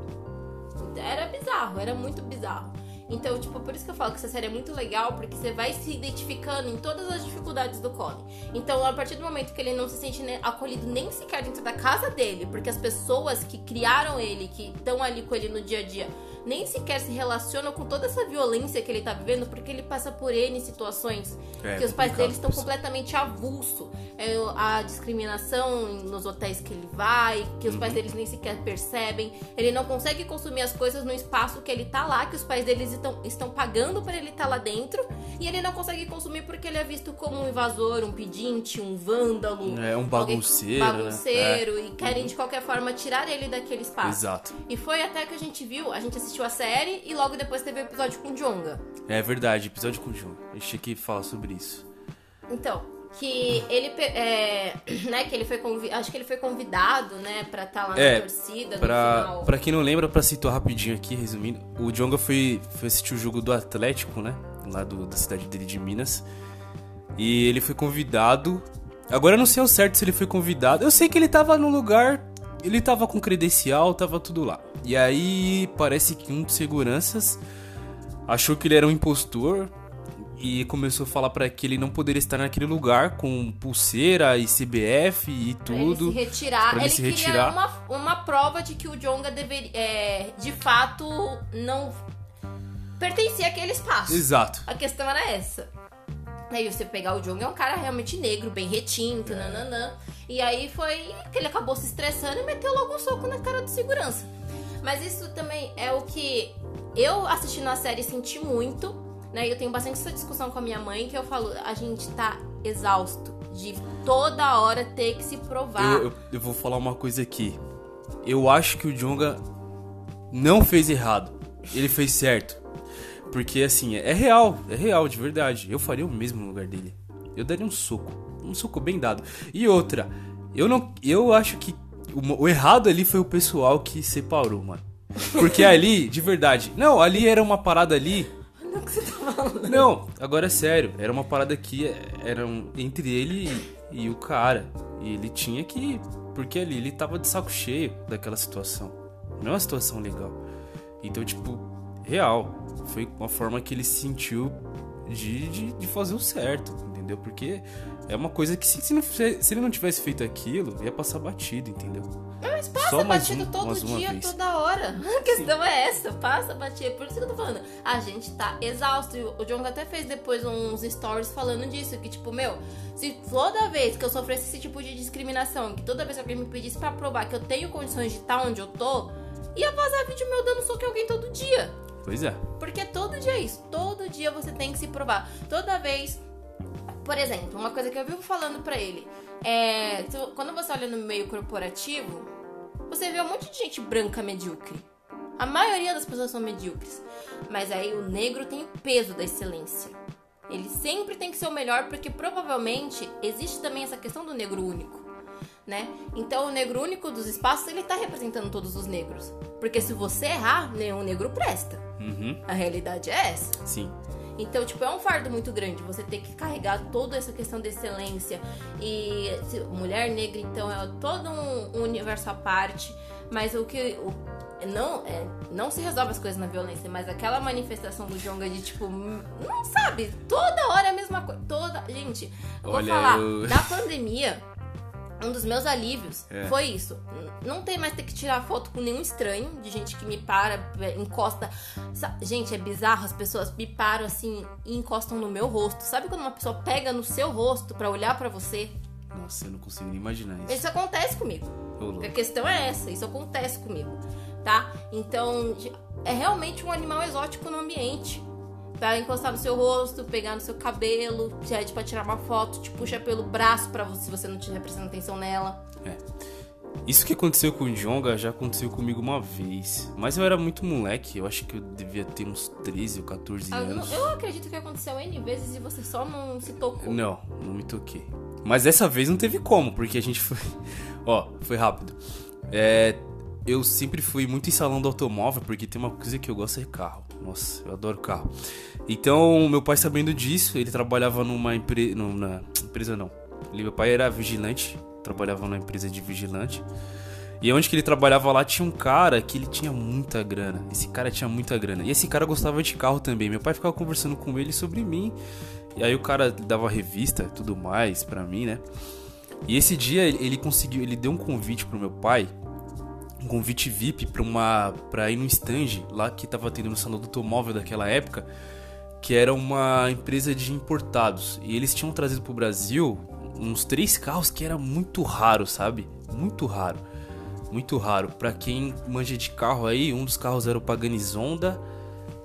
Era bizarro, era muito bizarro. Então, tipo, por isso que eu falo que essa série é muito legal, porque você vai se identificando em todas as dificuldades do Colin. Então, a partir do momento que ele não se sente acolhido nem sequer dentro da casa dele, porque as pessoas que criaram ele, que estão ali com ele no dia a dia, nem sequer se relacionam com toda essa violência que ele tá vivendo, porque ele passa por N situações É que os pais dele estão completamente avulso. É, a discriminação nos hotéis que ele vai, que os Uhum. pais deles nem sequer percebem. Ele não consegue consumir as coisas no espaço que ele tá lá, que os pais deles estão, estão pagando para ele estar lá dentro. E ele não consegue consumir porque ele é visto como um invasor, um pedinte, um vândalo. É, um alguém- bagunceiro, né? bagunceiro, e querem de qualquer forma tirar ele daquele espaço. Exato. E foi até que a gente viu, a gente assistiu a série e logo depois teve o episódio com o Jonga. É verdade, episódio com o João. A gente tinha que falar sobre isso. Então, que ele é, [CLEARS THROAT] né, que ele foi acho que ele foi convidado, né, pra estar lá É, na torcida no Pra, final. pra quem não lembra, pra situar rapidinho aqui, resumindo, o Jonga foi, foi assistir o jogo do Atlético, né? Lá do- da cidade dele de Minas. E ele foi convidado. Agora eu não sei ao certo se ele foi convidado. Eu sei que ele tava no lugar. Ele tava com credencial, tava tudo lá. E aí parece que um dos seguranças achou que ele era um impostor e começou a falar pra que ele não poderia estar naquele lugar com pulseira e CBF e Pra ele tudo. se retirar. ele ele se queria retirar. Uma, uma prova de que o Jonga deveria, é, de fato, não pertencia àquele espaço. Exato. A questão era essa. Aí você pegar o Jong é um cara realmente negro, bem retinto, É. nananã. E aí foi que ele acabou se estressando e meteu logo um soco na cara do segurança. Mas isso também é o que eu assistindo a série senti muito, né? Eu tenho bastante essa discussão com a minha mãe, que eu falo, a gente tá exausto de toda hora ter que se provar. Eu, eu, eu vou falar uma coisa aqui. eu acho que o Jonga não fez errado. Ele fez certo. Porque, assim, é real, é real, de verdade. Eu faria o mesmo no lugar dele. Eu daria um soco. Um soco bem dado. E outra, eu não. Eu acho que o, o errado ali foi o pessoal que separou, mano. Porque [LAUGHS] ali, de verdade. Não, ali era uma parada ali. Não, que você tá falando? Não, agora é sério. Era uma parada que era um, entre ele e, e o cara. E ele tinha que. Porque ali ele tava de saco cheio daquela situação. Não é uma situação legal. Então, tipo, real. Foi uma forma que ele se sentiu de, de, de fazer o certo, entendeu? Porque é uma coisa que se, se, não, se, ele não tivesse feito aquilo, ia passar batido, entendeu? Mas passa Só batido um- todo dia, vez. toda hora. [LAUGHS] A questão é essa, passa batido. Por isso que eu tô falando. A gente tá exausto. O Jonga até fez depois uns stories falando disso. Que tipo, meu, se toda vez que eu sofresse esse tipo de discriminação, que toda vez que alguém me pedisse pra provar que eu tenho condições de estar onde eu tô, ia vazar vídeo meu dando soco em alguém todo dia. Pois é. Porque todo dia é isso. Todo dia você tem que se provar. Toda vez. Por exemplo, uma coisa que eu vivo falando pra ele é. tu- Quando você olha no meio corporativo, você vê um monte de gente branca medíocre. A maioria das pessoas são medíocres. Mas aí o negro tem o peso da excelência. Ele sempre tem que ser o melhor, porque provavelmente existe também essa questão do negro único. Né? Então o negro único dos espaços, ele tá representando todos os negros. Porque se você errar, nenhum negro presta. Uhum. A realidade é essa. Sim. Então, tipo, é um fardo muito grande você ter que carregar toda essa questão de excelência. E se- mulher negra, então, é todo um, universo à parte. Mas o que. o- não, é, não se resolve as coisas na violência, mas aquela manifestação do Jonga de tipo, hum, não sabe, toda hora é a mesma coisa. Toda. Gente, eu Olha, vou falar, eu- da pandemia, um dos meus alívios É. foi isso. Não tem mais ter que tirar foto com nenhum estranho, de gente que me para, é, encosta. Gente, é bizarro, as pessoas me param assim e encostam no meu rosto. Sabe quando uma pessoa pega no seu rosto pra olhar pra você? Nossa, eu não consigo nem imaginar isso. Isso acontece comigo. A questão é essa, isso acontece comigo, tá? Então, é realmente um animal exótico no ambiente. Pra encostar no seu rosto, pegar no seu cabelo, pede pra tirar uma foto, te puxa pelo braço pra você, se você não estiver prestando atenção nela. Isso que aconteceu com o Jonga já aconteceu comigo uma vez. Mas eu era muito moleque, eu acho que eu devia ter uns 13 ou 14 Ah, anos. Eu acredito que aconteceu N vezes e você só não se tocou. Não, não me toquei. Mas dessa vez não teve como, porque a gente foi. [LAUGHS] Ó, foi rápido. É. Eu sempre fui muito em salão do automóvel, porque tem uma coisa que eu gosto é carro. Nossa, eu adoro carro. Então, meu pai sabendo disso, ele trabalhava numa empresa. Na empresa não. Ele, meu pai era vigilante, trabalhava numa empresa de vigilante. E onde que ele trabalhava lá tinha um cara que ele tinha muita grana. Esse cara tinha muita grana. E esse cara gostava de carro também. Meu pai ficava conversando com ele sobre mim. E aí o cara dava revista e tudo mais pra mim, né? E esse dia ele conseguiu, ele deu um convite pro meu pai, um convite VIP pra uma para ir no stand lá que tava tendo no salão do automóvel daquela época, que era uma empresa de importados. E eles tinham trazido pro Brasil uns três carros que era muito raro, sabe? Muito raro. Muito raro. Pra quem manja de carro aí, um dos carros era o Pagani Zonda.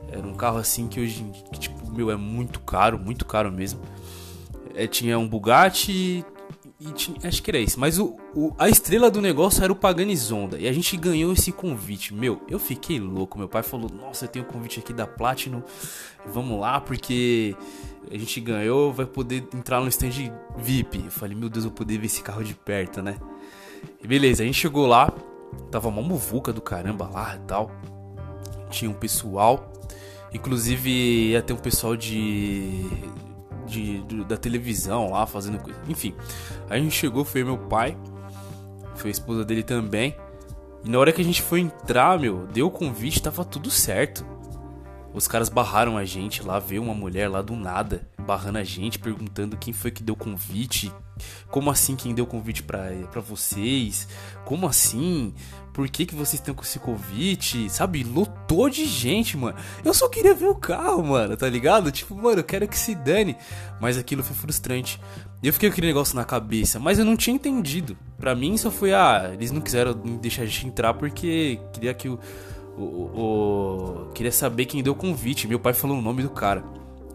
Era um carro assim que hoje, que, tipo, meu, é muito caro, muito caro mesmo. É, tinha um Bugatti e acho que era isso. Mas o, o- a estrela do negócio era o Pagani Zonda. E a gente ganhou esse convite. Meu, eu fiquei louco. Meu pai falou: Nossa, eu tenho um convite aqui da Platinum. Vamos lá, porque a gente ganhou, vai poder entrar no stand VIP. Eu falei: Meu Deus, eu vou poder ver esse carro de perto, né? E beleza, a gente chegou lá. Tava uma muvuca do caramba lá e tal. Tinha um pessoal. Inclusive ia ter um pessoal de, de, de- da televisão lá fazendo coisa. Enfim, a gente chegou, foi meu pai, foi a esposa dele também. E na hora que a gente foi entrar, meu, deu o convite, tava tudo certo. Os caras barraram a gente lá, veio uma mulher lá do nada, barrando a gente, perguntando quem foi que deu convite. Como assim quem deu convite pra vocês? Como assim? Por que, que vocês estão com esse convite? Sabe? Lotou de gente, mano. Eu só queria ver o carro, mano, tá ligado? Tipo, mano, eu quero que se dane. Mas aquilo foi frustrante. Eu fiquei com aquele negócio na cabeça, mas eu não tinha entendido. Pra mim só foi, ah, eles não quiseram deixar a gente entrar porque queria que o. o, o- queria saber quem deu o convite. Meu pai falou o nome do cara.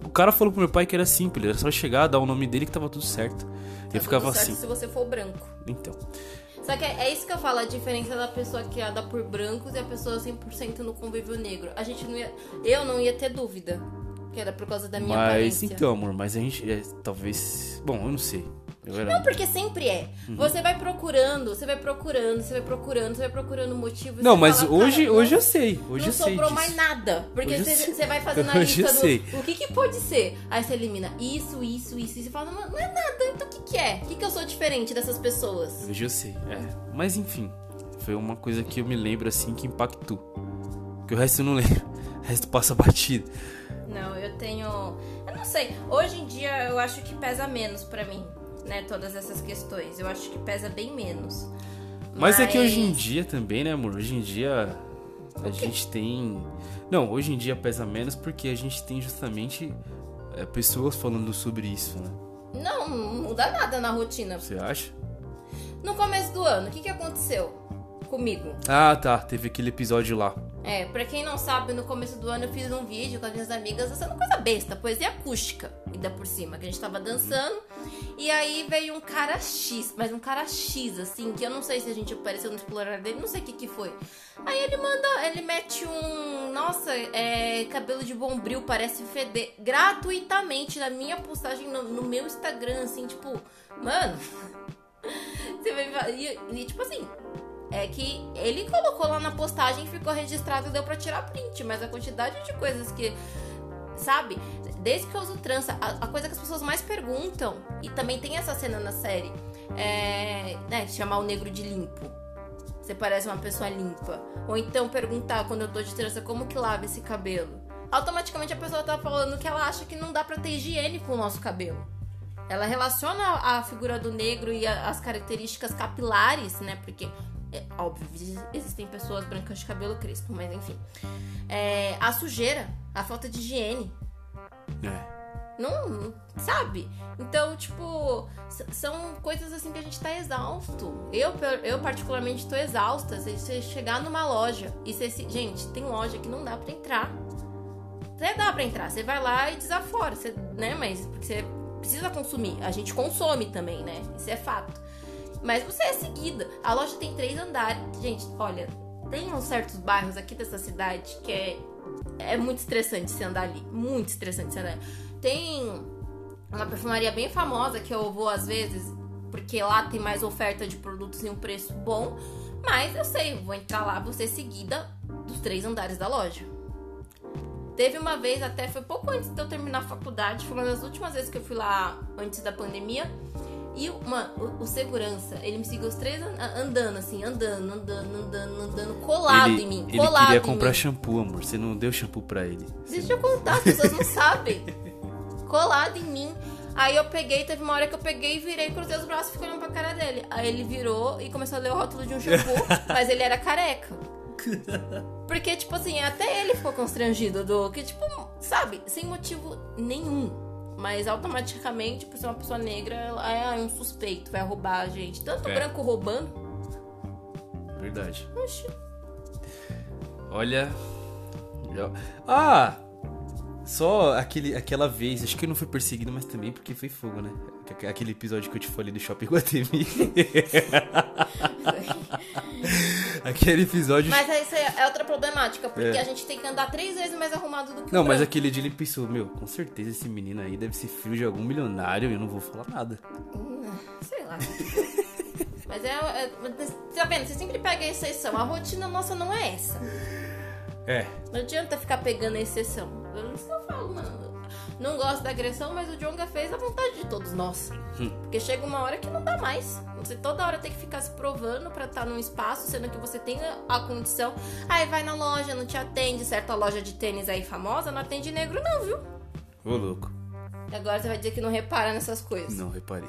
O cara falou pro meu pai que era simples, era só chegar, dar o nome dele que tava tudo certo. Tá eu ficava tudo certo assim. Se você for branco. Então. Só que é, é isso que eu falo, a diferença da pessoa criada por brancos e a pessoa 100% no convívio negro. A gente não ia. Eu não ia ter dúvida. Que era por causa da minha Mas aparência. então, amor, mas a gente. é, talvez. Bom, eu não sei. Não, porque sempre é. Uhum. Você vai procurando, você vai procurando, você vai procurando, você vai procurando motivos. Não, mas fala, hoje, hoje eu sei. Hoje não eu sei. sobrou disso. mais nada. Porque você, sei. você vai fazendo a [LAUGHS] Hoje lista sei. do. O que, que pode ser? Aí você elimina isso, isso, isso. E você fala, não, não é nada. Então o que, que é? O que, que eu sou diferente dessas pessoas? Hoje eu sei, é. Mas enfim, foi uma coisa que eu me lembro assim que impactou. Porque o resto eu não lembro. O resto passa batido. Não, eu tenho. Eu não sei. Hoje em dia eu acho que pesa menos pra mim, né? Todas essas questões. Eu acho que pesa bem menos. Mas é que hoje em dia também, né, amor? Hoje em dia a gente tem. Não, hoje em dia pesa menos porque a gente tem justamente é, pessoas falando sobre isso, né? Não, não muda nada na rotina. Você acha? No começo do ano, o que, que aconteceu comigo? Ah, tá. Teve aquele episódio lá. É, pra quem não sabe, no começo do ano eu fiz um vídeo com as minhas amigas dançando coisa besta, poesia acústica, ainda por cima, que a gente tava dançando. E aí veio um cara X, mas um cara X, assim, que eu não sei se a gente apareceu no explorar dele, não sei o que que foi. Aí ele manda, ele mete um, nossa, é, cabelo de bombril, parece feder, gratuitamente na minha postagem no, no meu Instagram, assim, tipo, mano. [LAUGHS] Você vai, e, e tipo assim, é que ele colocou lá na postagem, ficou registrado e deu pra tirar print, mas a quantidade de coisas que. Sabe? Desde que eu uso trança, a, a coisa que as pessoas mais perguntam, e também tem essa cena na série, é. Né, chamar o negro de limpo. Você parece uma pessoa limpa. Ou então perguntar quando eu tô de trança como que lava esse cabelo. Automaticamente a pessoa tá falando que ela acha que não dá pra ter higiene com o nosso cabelo. Ela relaciona a figura do negro e a- as características capilares, né? Porque, é óbvio, exi- existem pessoas brancas de cabelo crespo, mas enfim. É, a sujeira, a falta de higiene. É. Não, sabe? Então, tipo, são coisas assim que a gente tá exausto. Eu, eu particularmente, tô exausta. Se você chegar numa loja e você se. Gente, tem loja que não dá pra entrar. Até dá pra entrar. Você vai lá e desafora, você, né? Mas porque você precisa consumir. A gente consome também, né? Isso é fato. Mas você é seguida. A loja tem três andares. Gente, olha, tem uns certos bairros aqui dessa cidade que é, é muito estressante você andar ali. Muito estressante você andar. Tem uma perfumaria bem famosa que eu vou às vezes, porque lá tem mais oferta de produtos em um preço bom. Mas eu sei, vou entrar lá, vou ser seguida dos três andares da loja. Teve uma vez, até foi pouco antes de eu terminar a faculdade, foi uma das últimas vezes que eu fui lá antes da pandemia. E uma, o, o segurança, ele me seguiu os três an- andando, assim, andando, andando, andando, andando, colado ele em mim. ele colado queria comprar shampoo, amor. Você não deu shampoo pra ele. Deixa eu contar, as pessoas não [LAUGHS] sabem. Colado em mim. Aí eu peguei, teve uma hora que eu peguei, virei, cruzei os braços e fiquei olhando pra cara dele. Aí ele virou e começou a ler o rótulo de um shampoo, [LAUGHS] mas ele era careca. [LAUGHS] Porque, tipo assim, até ele ficou constrangido do que, tipo, sabe, sem motivo nenhum. Mas automaticamente, por ser uma pessoa negra, ela é um suspeito, vai roubar a gente. Tanto É. branco roubando. Verdade. Oxi. Olha. Ah! Só aquele, aquela vez, acho que eu não fui perseguido, mas também porque foi fogo, né? Aque- Aquele episódio que eu te falei do Shopping Guatemi. [LAUGHS] [LAUGHS] [LAUGHS] aquele episódio. Mas isso é outra problemática, porque É. a gente tem que andar três vezes mais arrumado do que Não, o mas branco. aquele dia ele pensou, meu, com certeza esse menino aí deve ser filho de algum milionário e eu não vou falar nada. Sei lá. [LAUGHS] Mas é, é. Tá vendo? Você sempre pega a exceção. A rotina nossa não é essa. É. Não adianta ficar pegando a exceção. Eu isso que eu falo, mano. Não gosto da agressão, mas o Jonga fez a vontade de todos nós. Hum. Porque chega uma hora que não dá mais. Você toda hora tem que ficar se provando pra estar num espaço, sendo que você tem a- a condição. Aí vai na loja, não te atende. Certa loja de tênis aí famosa não atende negro, não, viu? Ô, louco. E agora você vai dizer que não repara nessas coisas. Não, reparei.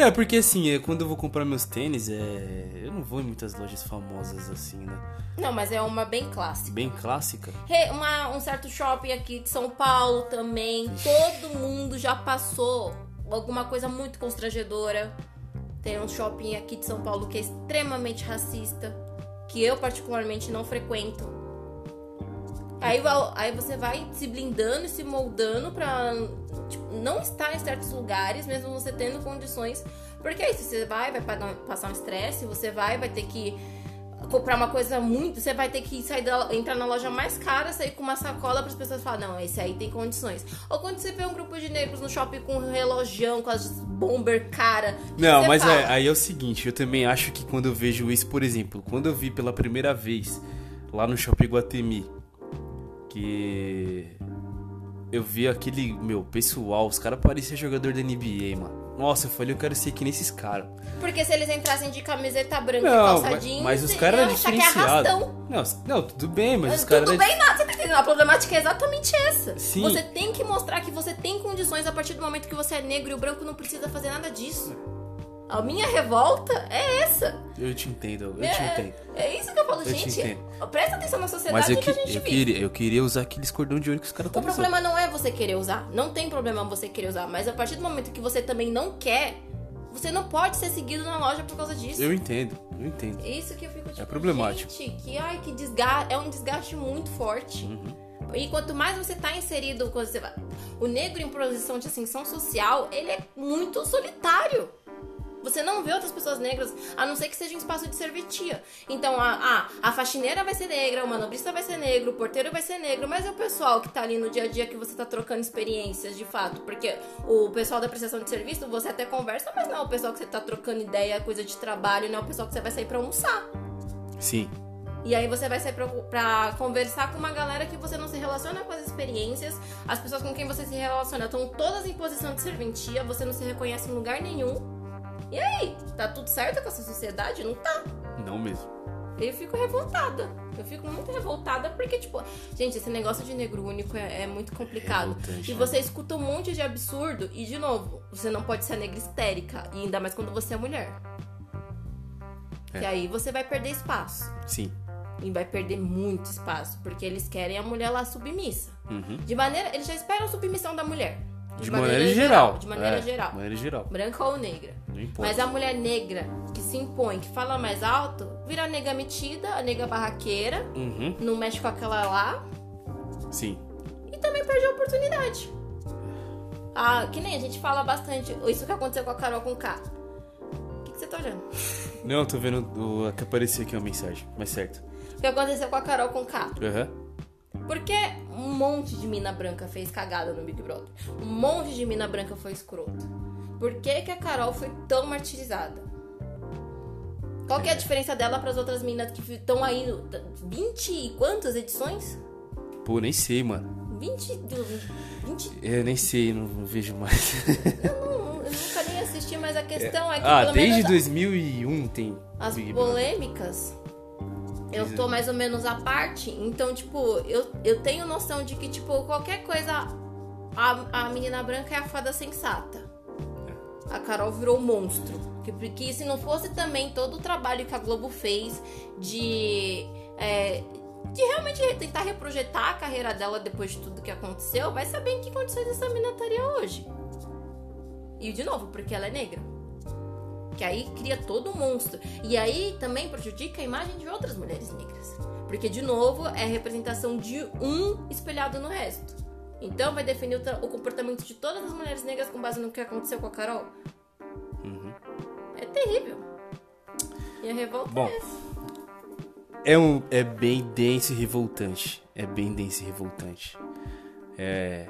É, porque assim, é, quando eu vou comprar meus tênis, é. Eu não vou em muitas lojas famosas assim, né? Não, mas é uma bem clássica. Bem clássica. Re- uma- um certo shopping aqui de São Paulo também. Todo mundo já passou alguma coisa muito constrangedora. Tem um shopping aqui de São Paulo que é extremamente racista. Que eu, particularmente, não frequento. Aí, aí você vai se blindando e se moldando pra tipo, não estar em certos lugares, mesmo você tendo condições. Porque aí você vai, vai passar um estresse, você vai, vai ter que comprar uma coisa muito. Você vai ter que sair da, entrar na loja mais cara, sair com uma sacola para as pessoas falarem, não, esse aí tem condições. Ou quando você vê um grupo de negros no shopping com um relojão, com as bomber cara. Não, mas é, aí é o seguinte, eu também acho que quando eu vejo isso, por exemplo, quando eu vi pela primeira vez lá no Shopping Guatemi, que eu vi aquele, meu, pessoal, os caras pareciam jogador da NBA, mano. Nossa, eu falei, eu quero ser que nem esses caras. Porque se eles entrassem de camiseta branca e Não, calça mas, jeans, mas os caras eram é diferenciados. Não, não, tudo bem, mas os caras... Tudo bem, nada, você tá entendendo? A problemática é exatamente essa. Sim. Você tem que mostrar que você tem condições a partir do momento que você é negro e o branco não precisa fazer nada disso. A minha revolta é essa. Eu te entendo, eu é, te entendo. é isso que eu falo, Eu te gente. Presta atenção na sociedade Mas eu, que, que, a gente eu, vive. queria, eu queria usar aqueles cordão de ouro que os caras O estavam usando. problema não é você querer usar. Não tem problema você querer usar. Mas a partir do momento que você também não quer, você não pode ser seguido na loja por causa disso. Eu entendo, eu entendo. É Isso que eu fico tipo, problemático. Gente, que ai, que desgaste, é um desgaste muito forte. Uhum. E quanto mais você tá inserido, você o negro em posição de ascensão social, ele é muito solitário. Você não vê outras pessoas negras, a não ser que seja um espaço de serventia. Então, a, a, a faxineira vai ser negra, o manobrista vai ser negro, o porteiro vai ser negro, mas é o pessoal que tá ali no dia a dia que você tá trocando experiências, de fato. Porque o pessoal da prestação de serviço, você até conversa, mas não é o pessoal que você tá trocando ideia, coisa de trabalho, não é o pessoal que você vai sair pra almoçar. Sim, E aí você vai sair pra, pra conversar com uma galera que você não se relaciona com as experiências. As pessoas com quem você se relaciona estão todas em posição de serventia, você não se reconhece em lugar nenhum. E aí, tá tudo certo com essa sociedade? Não tá. não mesmo. Eu fico revoltada. Eu fico muito revoltada porque, tipo, gente, esse negócio de negro único é, é muito complicado. Revoltante, E né? você escuta um monte de absurdo e, de novo, você não pode ser negra histérica. E ainda mais quando você é mulher. É. Que aí você vai perder espaço. Sim. E vai perder muito espaço, porque eles querem a mulher lá submissa. Uhum. De maneira. Eles já esperam a submissão da mulher. De, maneira, geral. De maneira É, geral. De maneira geral. Branca ou negra. Não importa. Mas a mulher negra que se impõe, que fala mais alto, vira a nega metida, a nega barraqueira, Uhum. não mexe com aquela lá Sim. e também perde a oportunidade. Ah, que nem a gente fala bastante. Isso que aconteceu com a Carol com K. O que, que você tá olhando? Não, tô vendo o, que apareceu aqui uma mensagem. Mas certo. O que aconteceu com a Carol com K? Aham. Porque um monte de mina branca fez cagada no Big Brother. Um monte de mina branca foi escrota. Por que, que a Carol foi tão martirizada? Qual que é a diferença dela para as outras minas que estão aí? no- 20 e quantas edições? Pô, nem sei, mano. 20. do- 20 Eu nem sei, não, não vejo mais. não, eu nunca nem assisti, mas a questão é, que ah, desde menos 2001 tem as polêmicas. Eu tô mais ou menos à parte, então, tipo, eu, eu tenho noção de que, tipo, qualquer coisa. A, a menina branca é a fada sensata. A Carol virou um monstro. Que, que se não fosse também todo o trabalho que a Globo fez de. é, de realmente tentar reprojetar a carreira dela depois de tudo que aconteceu, vai saber em que condições essa menina estaria hoje. E de novo, porque ela é negra. Que aí cria todo um monstro. E aí também prejudica a imagem de outras mulheres negras. Porque, de novo, é a representação de um espelhado no resto. Então vai definir o, o comportamento de todas as mulheres negras com base no que aconteceu com a Carol. Uhum. É terrível. E a revolta Bom. é essa. É, um, é bem denso e revoltante. É bem denso e revoltante. É.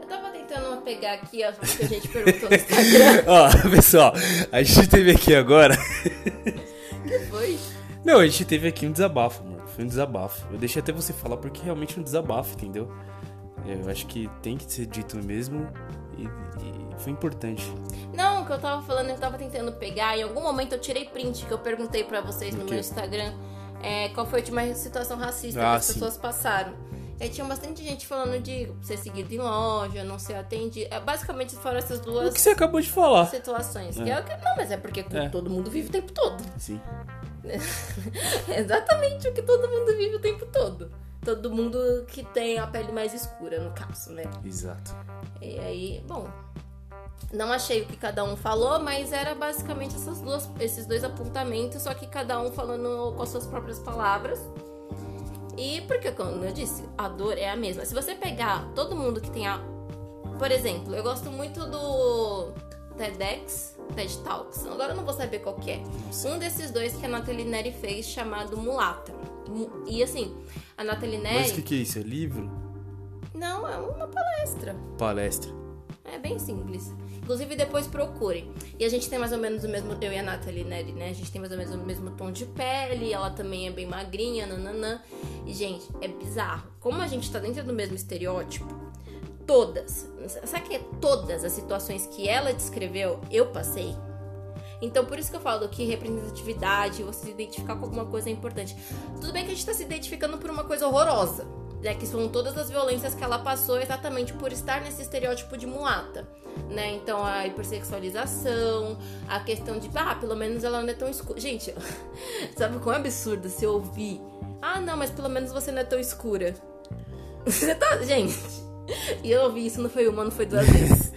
Eu tava tentando pegar aqui ó, o que a gente perguntou no Instagram. [LAUGHS] Ó, pessoal, a gente teve aqui agora. [LAUGHS] que foi? Não, a gente teve aqui um desabafo, mano. Foi um desabafo. Eu deixei até você falar porque realmente é um desabafo, entendeu? É, Eu acho que tem que ser dito mesmo e, e foi importante. Não, o que eu tava falando, eu tava tentando pegar. Em algum momento eu tirei print que eu perguntei pra vocês no meu Instagram é, qual foi a última situação racista Ah, que as sim. pessoas passaram. E aí tinha bastante gente falando de ser seguido em loja, não ser atendido. É, basicamente foram essas O duas que você acabou de falar. situações. É. Que é o que- não, mas é porque É. todo mundo vive o tempo todo. Sim. É [LAUGHS] exatamente o que todo mundo vive o tempo todo. Todo mundo que tem a pele mais escura, no caso, né? Exato. E aí, bom, não achei o que cada um falou, mas era basicamente essas duas, esses dois apontamentos, só que cada um falando com as suas próprias palavras. E porque, como eu disse, a dor é a mesma. Se você pegar todo mundo que tem a. Por exemplo, eu gosto muito do TEDx TED Talks. Agora eu não vou saber qual que é. Um desses dois que a Nathalie Neri fez, chamado Mulata. Mu- E assim, a Nathalie Neri... Mas o que, que é isso? É livro? Não, é uma palestra. Palestra. É bem simples. Inclusive, depois procurem. E a gente tem mais ou menos o mesmo. Eu e a Nathalie né? A gente tem mais ou menos o mesmo tom de pele. Ela também é bem magrinha, nananã. E, gente, é bizarro. Como a gente tá dentro do mesmo estereótipo, todas. Sabe que é todas as situações que ela descreveu, eu passei? Então, por isso que eu falo que representatividade, você se identificar com alguma coisa é importante. Tudo bem que a gente tá se identificando por uma coisa horrorosa, né? Que são todas as violências que ela passou exatamente por estar nesse estereótipo de mulata, né? Então, a hipersexualização, a questão de, ah, pelo menos ela não é tão escura. Gente, [LAUGHS] sabe quão absurdo se ouvir? Ah, não, mas pelo menos você não é tão escura. [LAUGHS] Você tá. Gente. E eu ouvi isso, não foi uma, não foi duas [LAUGHS] vezes.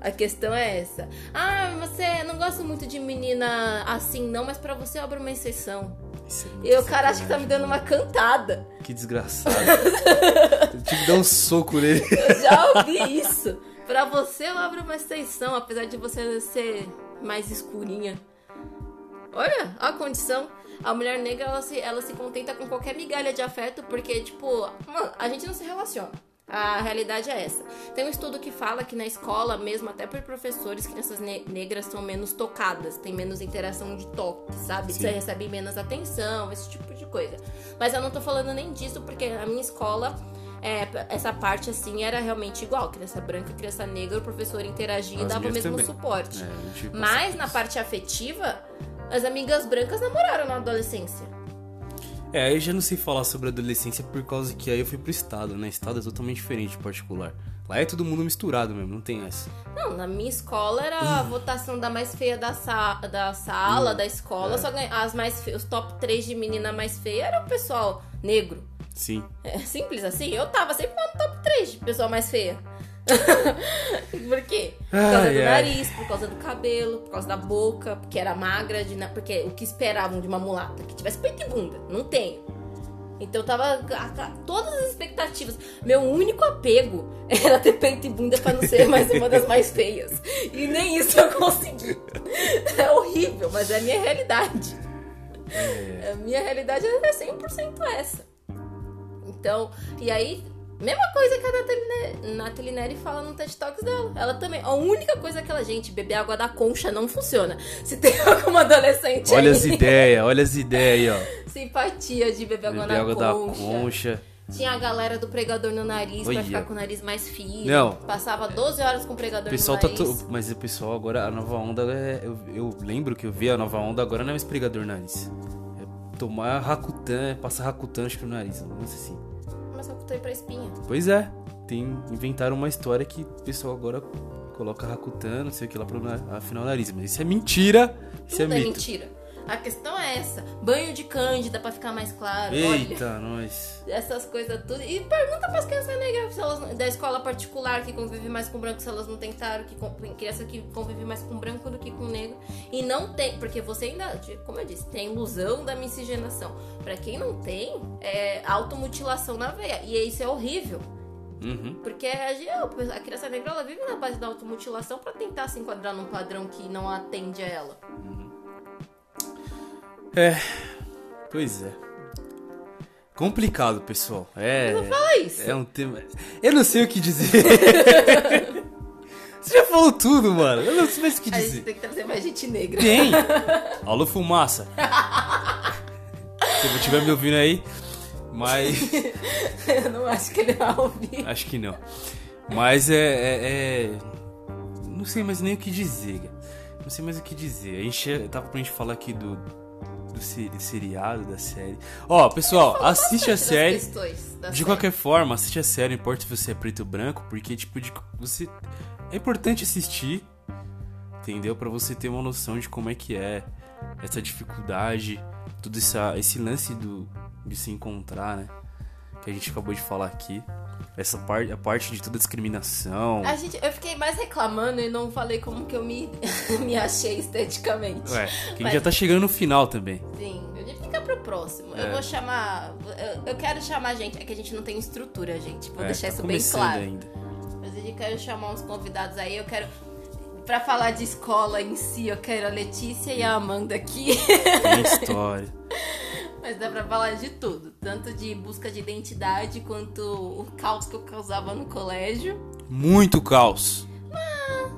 A questão é essa. Ah, você não gosta muito de menina assim, não, mas pra você eu abro uma exceção. É E o cara acha que tá me dando uma cantada. mano. Que desgraçado. eu tive que dar um soco nele. [LAUGHS] Eu já ouvi isso. Pra você eu abro uma exceção, apesar de você ser mais escurinha. Olha a condição. A mulher negra, ela se, ela se contenta com qualquer migalha de afeto, porque, tipo, mano, a gente não se relaciona. A realidade é essa. Tem um estudo que fala que na escola, mesmo até por professores, crianças ne- negras são menos tocadas, tem menos interação de toque, sabe? Sim. Você recebe menos atenção, esse tipo de coisa. Mas eu não tô falando nem disso, porque a minha escola, é, essa parte assim era realmente igual. Criança branca, criança negra, o professor interagia e dava o mesmo também. suporte. É, Mas na parte afetiva, as amigas brancas namoraram na adolescência. É, aí eu já não sei falar sobre adolescência por causa que aí eu fui pro estado, né? Estado é totalmente diferente de particular. Lá é todo mundo misturado mesmo, não tem essa. Não, na minha escola era a votação da mais feia da, sa da sala, Hum, da escola. é. Só ganha as mais os top 3 de menina mais feia era o pessoal negro. Sim. É simples assim. Eu tava sempre no top 3 de pessoa mais feia. [LAUGHS] por quê? Por causa Ai, do ai. nariz, por causa do cabelo, por causa da boca, porque era magra, de, porque o que esperavam de uma mulata? Que tivesse peito e bunda. Não tem. Então tava. a- a- Todas as expectativas. Meu único apego [LAUGHS] era ter peito e bunda pra não ser mais uma das mais feias. E nem isso eu consegui. [LAUGHS] É horrível, mas é a minha realidade. A minha realidade é 100% essa. Então, e aí, mesma coisa que a Nathalie, Nathalie Neri fala no TED Talks dela. Ela também. A única coisa que ela, gente, beber água da concha não funciona. Se tem [LAUGHS] alguma adolescente Olha aí, as ideias, olha as ideias ó. [LAUGHS] simpatia de beber água, Beber na água da concha. concha. Tinha a galera do pregador no nariz Olha. pra ficar com o nariz mais fino. Não. Passava 12 horas com o O pregador pessoal no tá. nariz. To... Mas o pessoal agora, a nova onda é. Eu, eu lembro que eu vi a nova onda agora não é mais pregador no nariz. É tomar Rakutan, é passar Rakutan acho que no nariz. Não sei assim. Mas eu botei pra espinha. Pois é, tem inventaram uma história que o pessoal agora coloca Rakutan, não sei o que lá pro na- afinar o nariz, mas isso é mentira. Isso Tudo é é mito. mentira. A questão é essa. Banho de cândida pra ficar mais claro. Olha. Eita, nós. essas coisas tudo. E pergunta pras crianças negras se elas, da escola particular que convive mais com branco, se elas não tentaram, que criança que convive mais com branco do que com negro. E não tem, porque você ainda, como eu disse, tem ilusão da miscigenação. Pra quem não tem, é automutilação na veia. E isso é horrível. Uhum. Porque a, a criança negra ela vive na base da automutilação pra tentar se enquadrar num padrão que não atende a ela. É. Pois é. Complicado, pessoal. É. Fala isso. É um tema. Eu não sei o que dizer. [LAUGHS] Você já falou tudo, mano. Eu não sei mais o que a gente dizer. tem que trazer mais gente negra. Tem! [LAUGHS] Alô, fumaça. Se você estiver me ouvindo aí, mas. [LAUGHS] eu não acho que ele vai ouvir. Acho que não. Mas é, é- é- Não sei mais nem o que dizer, cara. Não sei mais o que dizer. A gente tava pra gente falar aqui do. Do seri- seriado, da série. Ó, pessoal, assiste a série. De qualquer forma, assiste a série, não importa se você é preto ou branco, porque, tipo, de, você. É importante assistir, entendeu? Pra você ter uma noção de como é que é essa dificuldade, todo essa, esse lance do, de se encontrar, né? Que a gente acabou de falar aqui. Essa parte, a parte de toda a discriminação. A gente, eu fiquei mais reclamando e não falei como que eu me, [LAUGHS] me achei esteticamente. Ué, que a gente Mas- já tá chegando no final também. Sim, fica pro próximo. Eu É. vou chamar. Eu, eu quero chamar gente. É que a gente não tem estrutura, gente. Vou É, deixar tá isso bem claro. ainda. Mas eu quero chamar uns convidados aí. Eu quero pra falar de escola em si, eu quero a Letícia e a Amanda aqui. Tem história. [LAUGHS] Mas dá pra falar de tudo. Tanto de busca de identidade, quanto o caos que eu causava no colégio. Muito caos.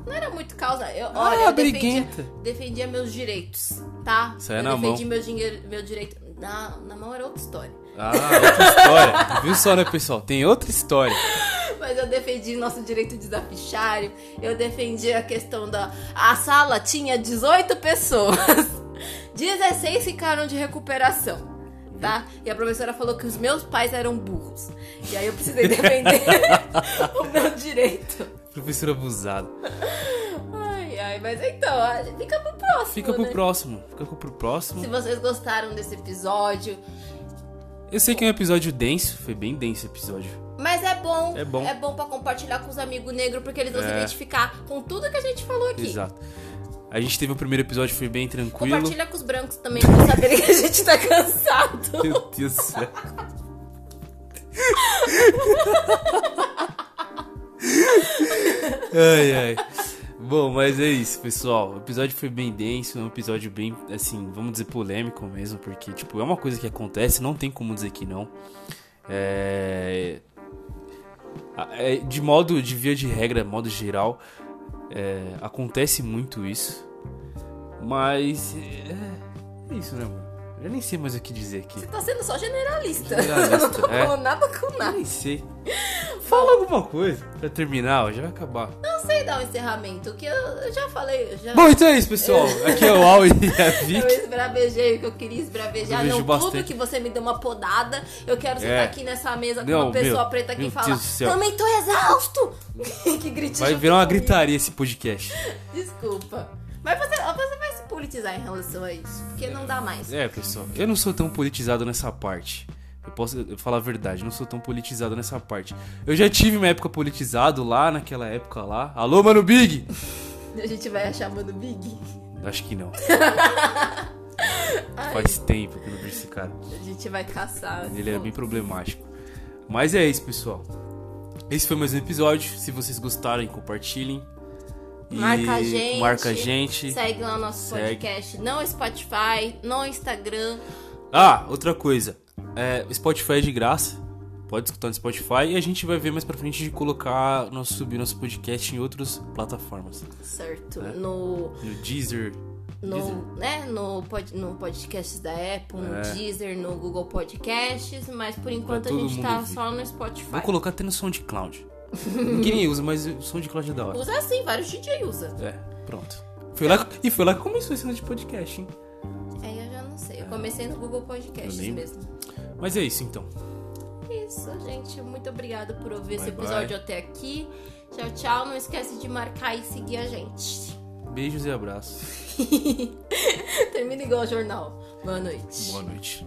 Não era muito causa. Eu, Ah, olha, eu defendia, briguenta. defendia meus direitos, tá? Sai eu na defendi mão. meu dinheiro, meu direito. Na, na mão era outra história. Ah, outra história. [LAUGHS] Viu só, né, pessoal? Tem outra história. [LAUGHS] Mas eu defendi nosso direito de dar fichário. Eu defendi a questão da. A sala tinha 18 pessoas. [LAUGHS] 16 ficaram de recuperação. Tá? E a professora falou que os meus pais eram burros. E aí eu precisei [LAUGHS] defender [LAUGHS] o meu direito. Professor abusado. Ai, ai, mas então, fica pro próximo. Fica pro né? próximo. Fica pro próximo. Se vocês gostaram desse episódio. Eu sei que é um episódio denso. Foi bem denso o episódio. Mas é bom. É bom. É bom pra compartilhar com os amigos negros, porque eles vão se É. identificar com tudo que a gente falou aqui. Exato. A gente teve o primeiro episódio, foi bem tranquilo. Compartilha com os brancos também, pra saberem que a gente tá cansado. Meu Deus do céu. [LAUGHS] ai, ai. Bom, mas é isso, pessoal. O episódio foi bem denso, é um episódio bem, assim, vamos dizer polêmico mesmo, porque, tipo, é uma coisa que acontece, não tem como dizer que não. É. é, De modo, de via de regra, modo geral, é, acontece muito isso. Mas. É, é isso, né, amor? Eu nem sei mais o que dizer aqui. Você tá sendo só generalista. Generalista, Eu [LAUGHS] não tô é. falando nada com Eu nada. nem sei. Fala alguma coisa pra terminar, já vai acabar. Não sei dar um encerramento, que eu, eu já falei. Eu já... Bom, então é isso, pessoal. [LAUGHS] Aqui é o Al e a Eu Vic. esbravejei o que eu queria esbravejar. Eu Não bastante. que você me deu uma podada. Eu quero sentar É. aqui nessa mesa com Não, uma pessoa meu, preta aqui meu falar. Deus do céu. Também tô exausto! [LAUGHS] que grite Vai virar uma comigo. gritaria esse podcast. Desculpa. Mas você, politizar em relação a isso. Porque não dá mais. É, pessoal, eu não sou tão politizado nessa parte. Eu posso falar a verdade, não sou tão politizado nessa parte. Eu já tive uma época politizado lá, naquela época lá. Alô, mano Big! A gente vai achar Mano Big. Acho que não. [LAUGHS] Faz tempo que eu não vejo esse cara. A gente vai caçar. Ele era bem problemático. Mas é isso, pessoal. Esse foi mais um episódio. Se vocês gostarem, compartilhem. Marca a gente. Marca a gente. Segue lá o nosso Segue. podcast no Spotify, no Instagram. Ah, outra coisa. É, Spotify é de graça. Pode escutar no Spotify. E a gente vai ver mais pra frente de colocar, nosso, subir nosso podcast em outras plataformas. Certo. É. No, No Deezer. Deezer. no, né, no, pod, no podcast da Apple, no É. Deezer, no Google Podcasts, mas por enquanto a gente tá ouvir. só no Spotify. Vou colocar até no SoundCloud. [LAUGHS] Ninguém usa, mas o SoundCloud é da hora. Usa assim, vários DJ usa. É, pronto. Foi lá, e foi lá que começou esse de podcast, hein? Aí eu já não sei. Eu comecei no Google Podcasts Eu nem- mesmo. Mas é isso então. Isso, gente. Muito obrigada por ouvir esse Bye, bye. episódio até aqui. Tchau, tchau. Não esquece de marcar e seguir a gente. Beijos e abraços. [LAUGHS] Termina igual o jornal. Boa noite. Boa noite.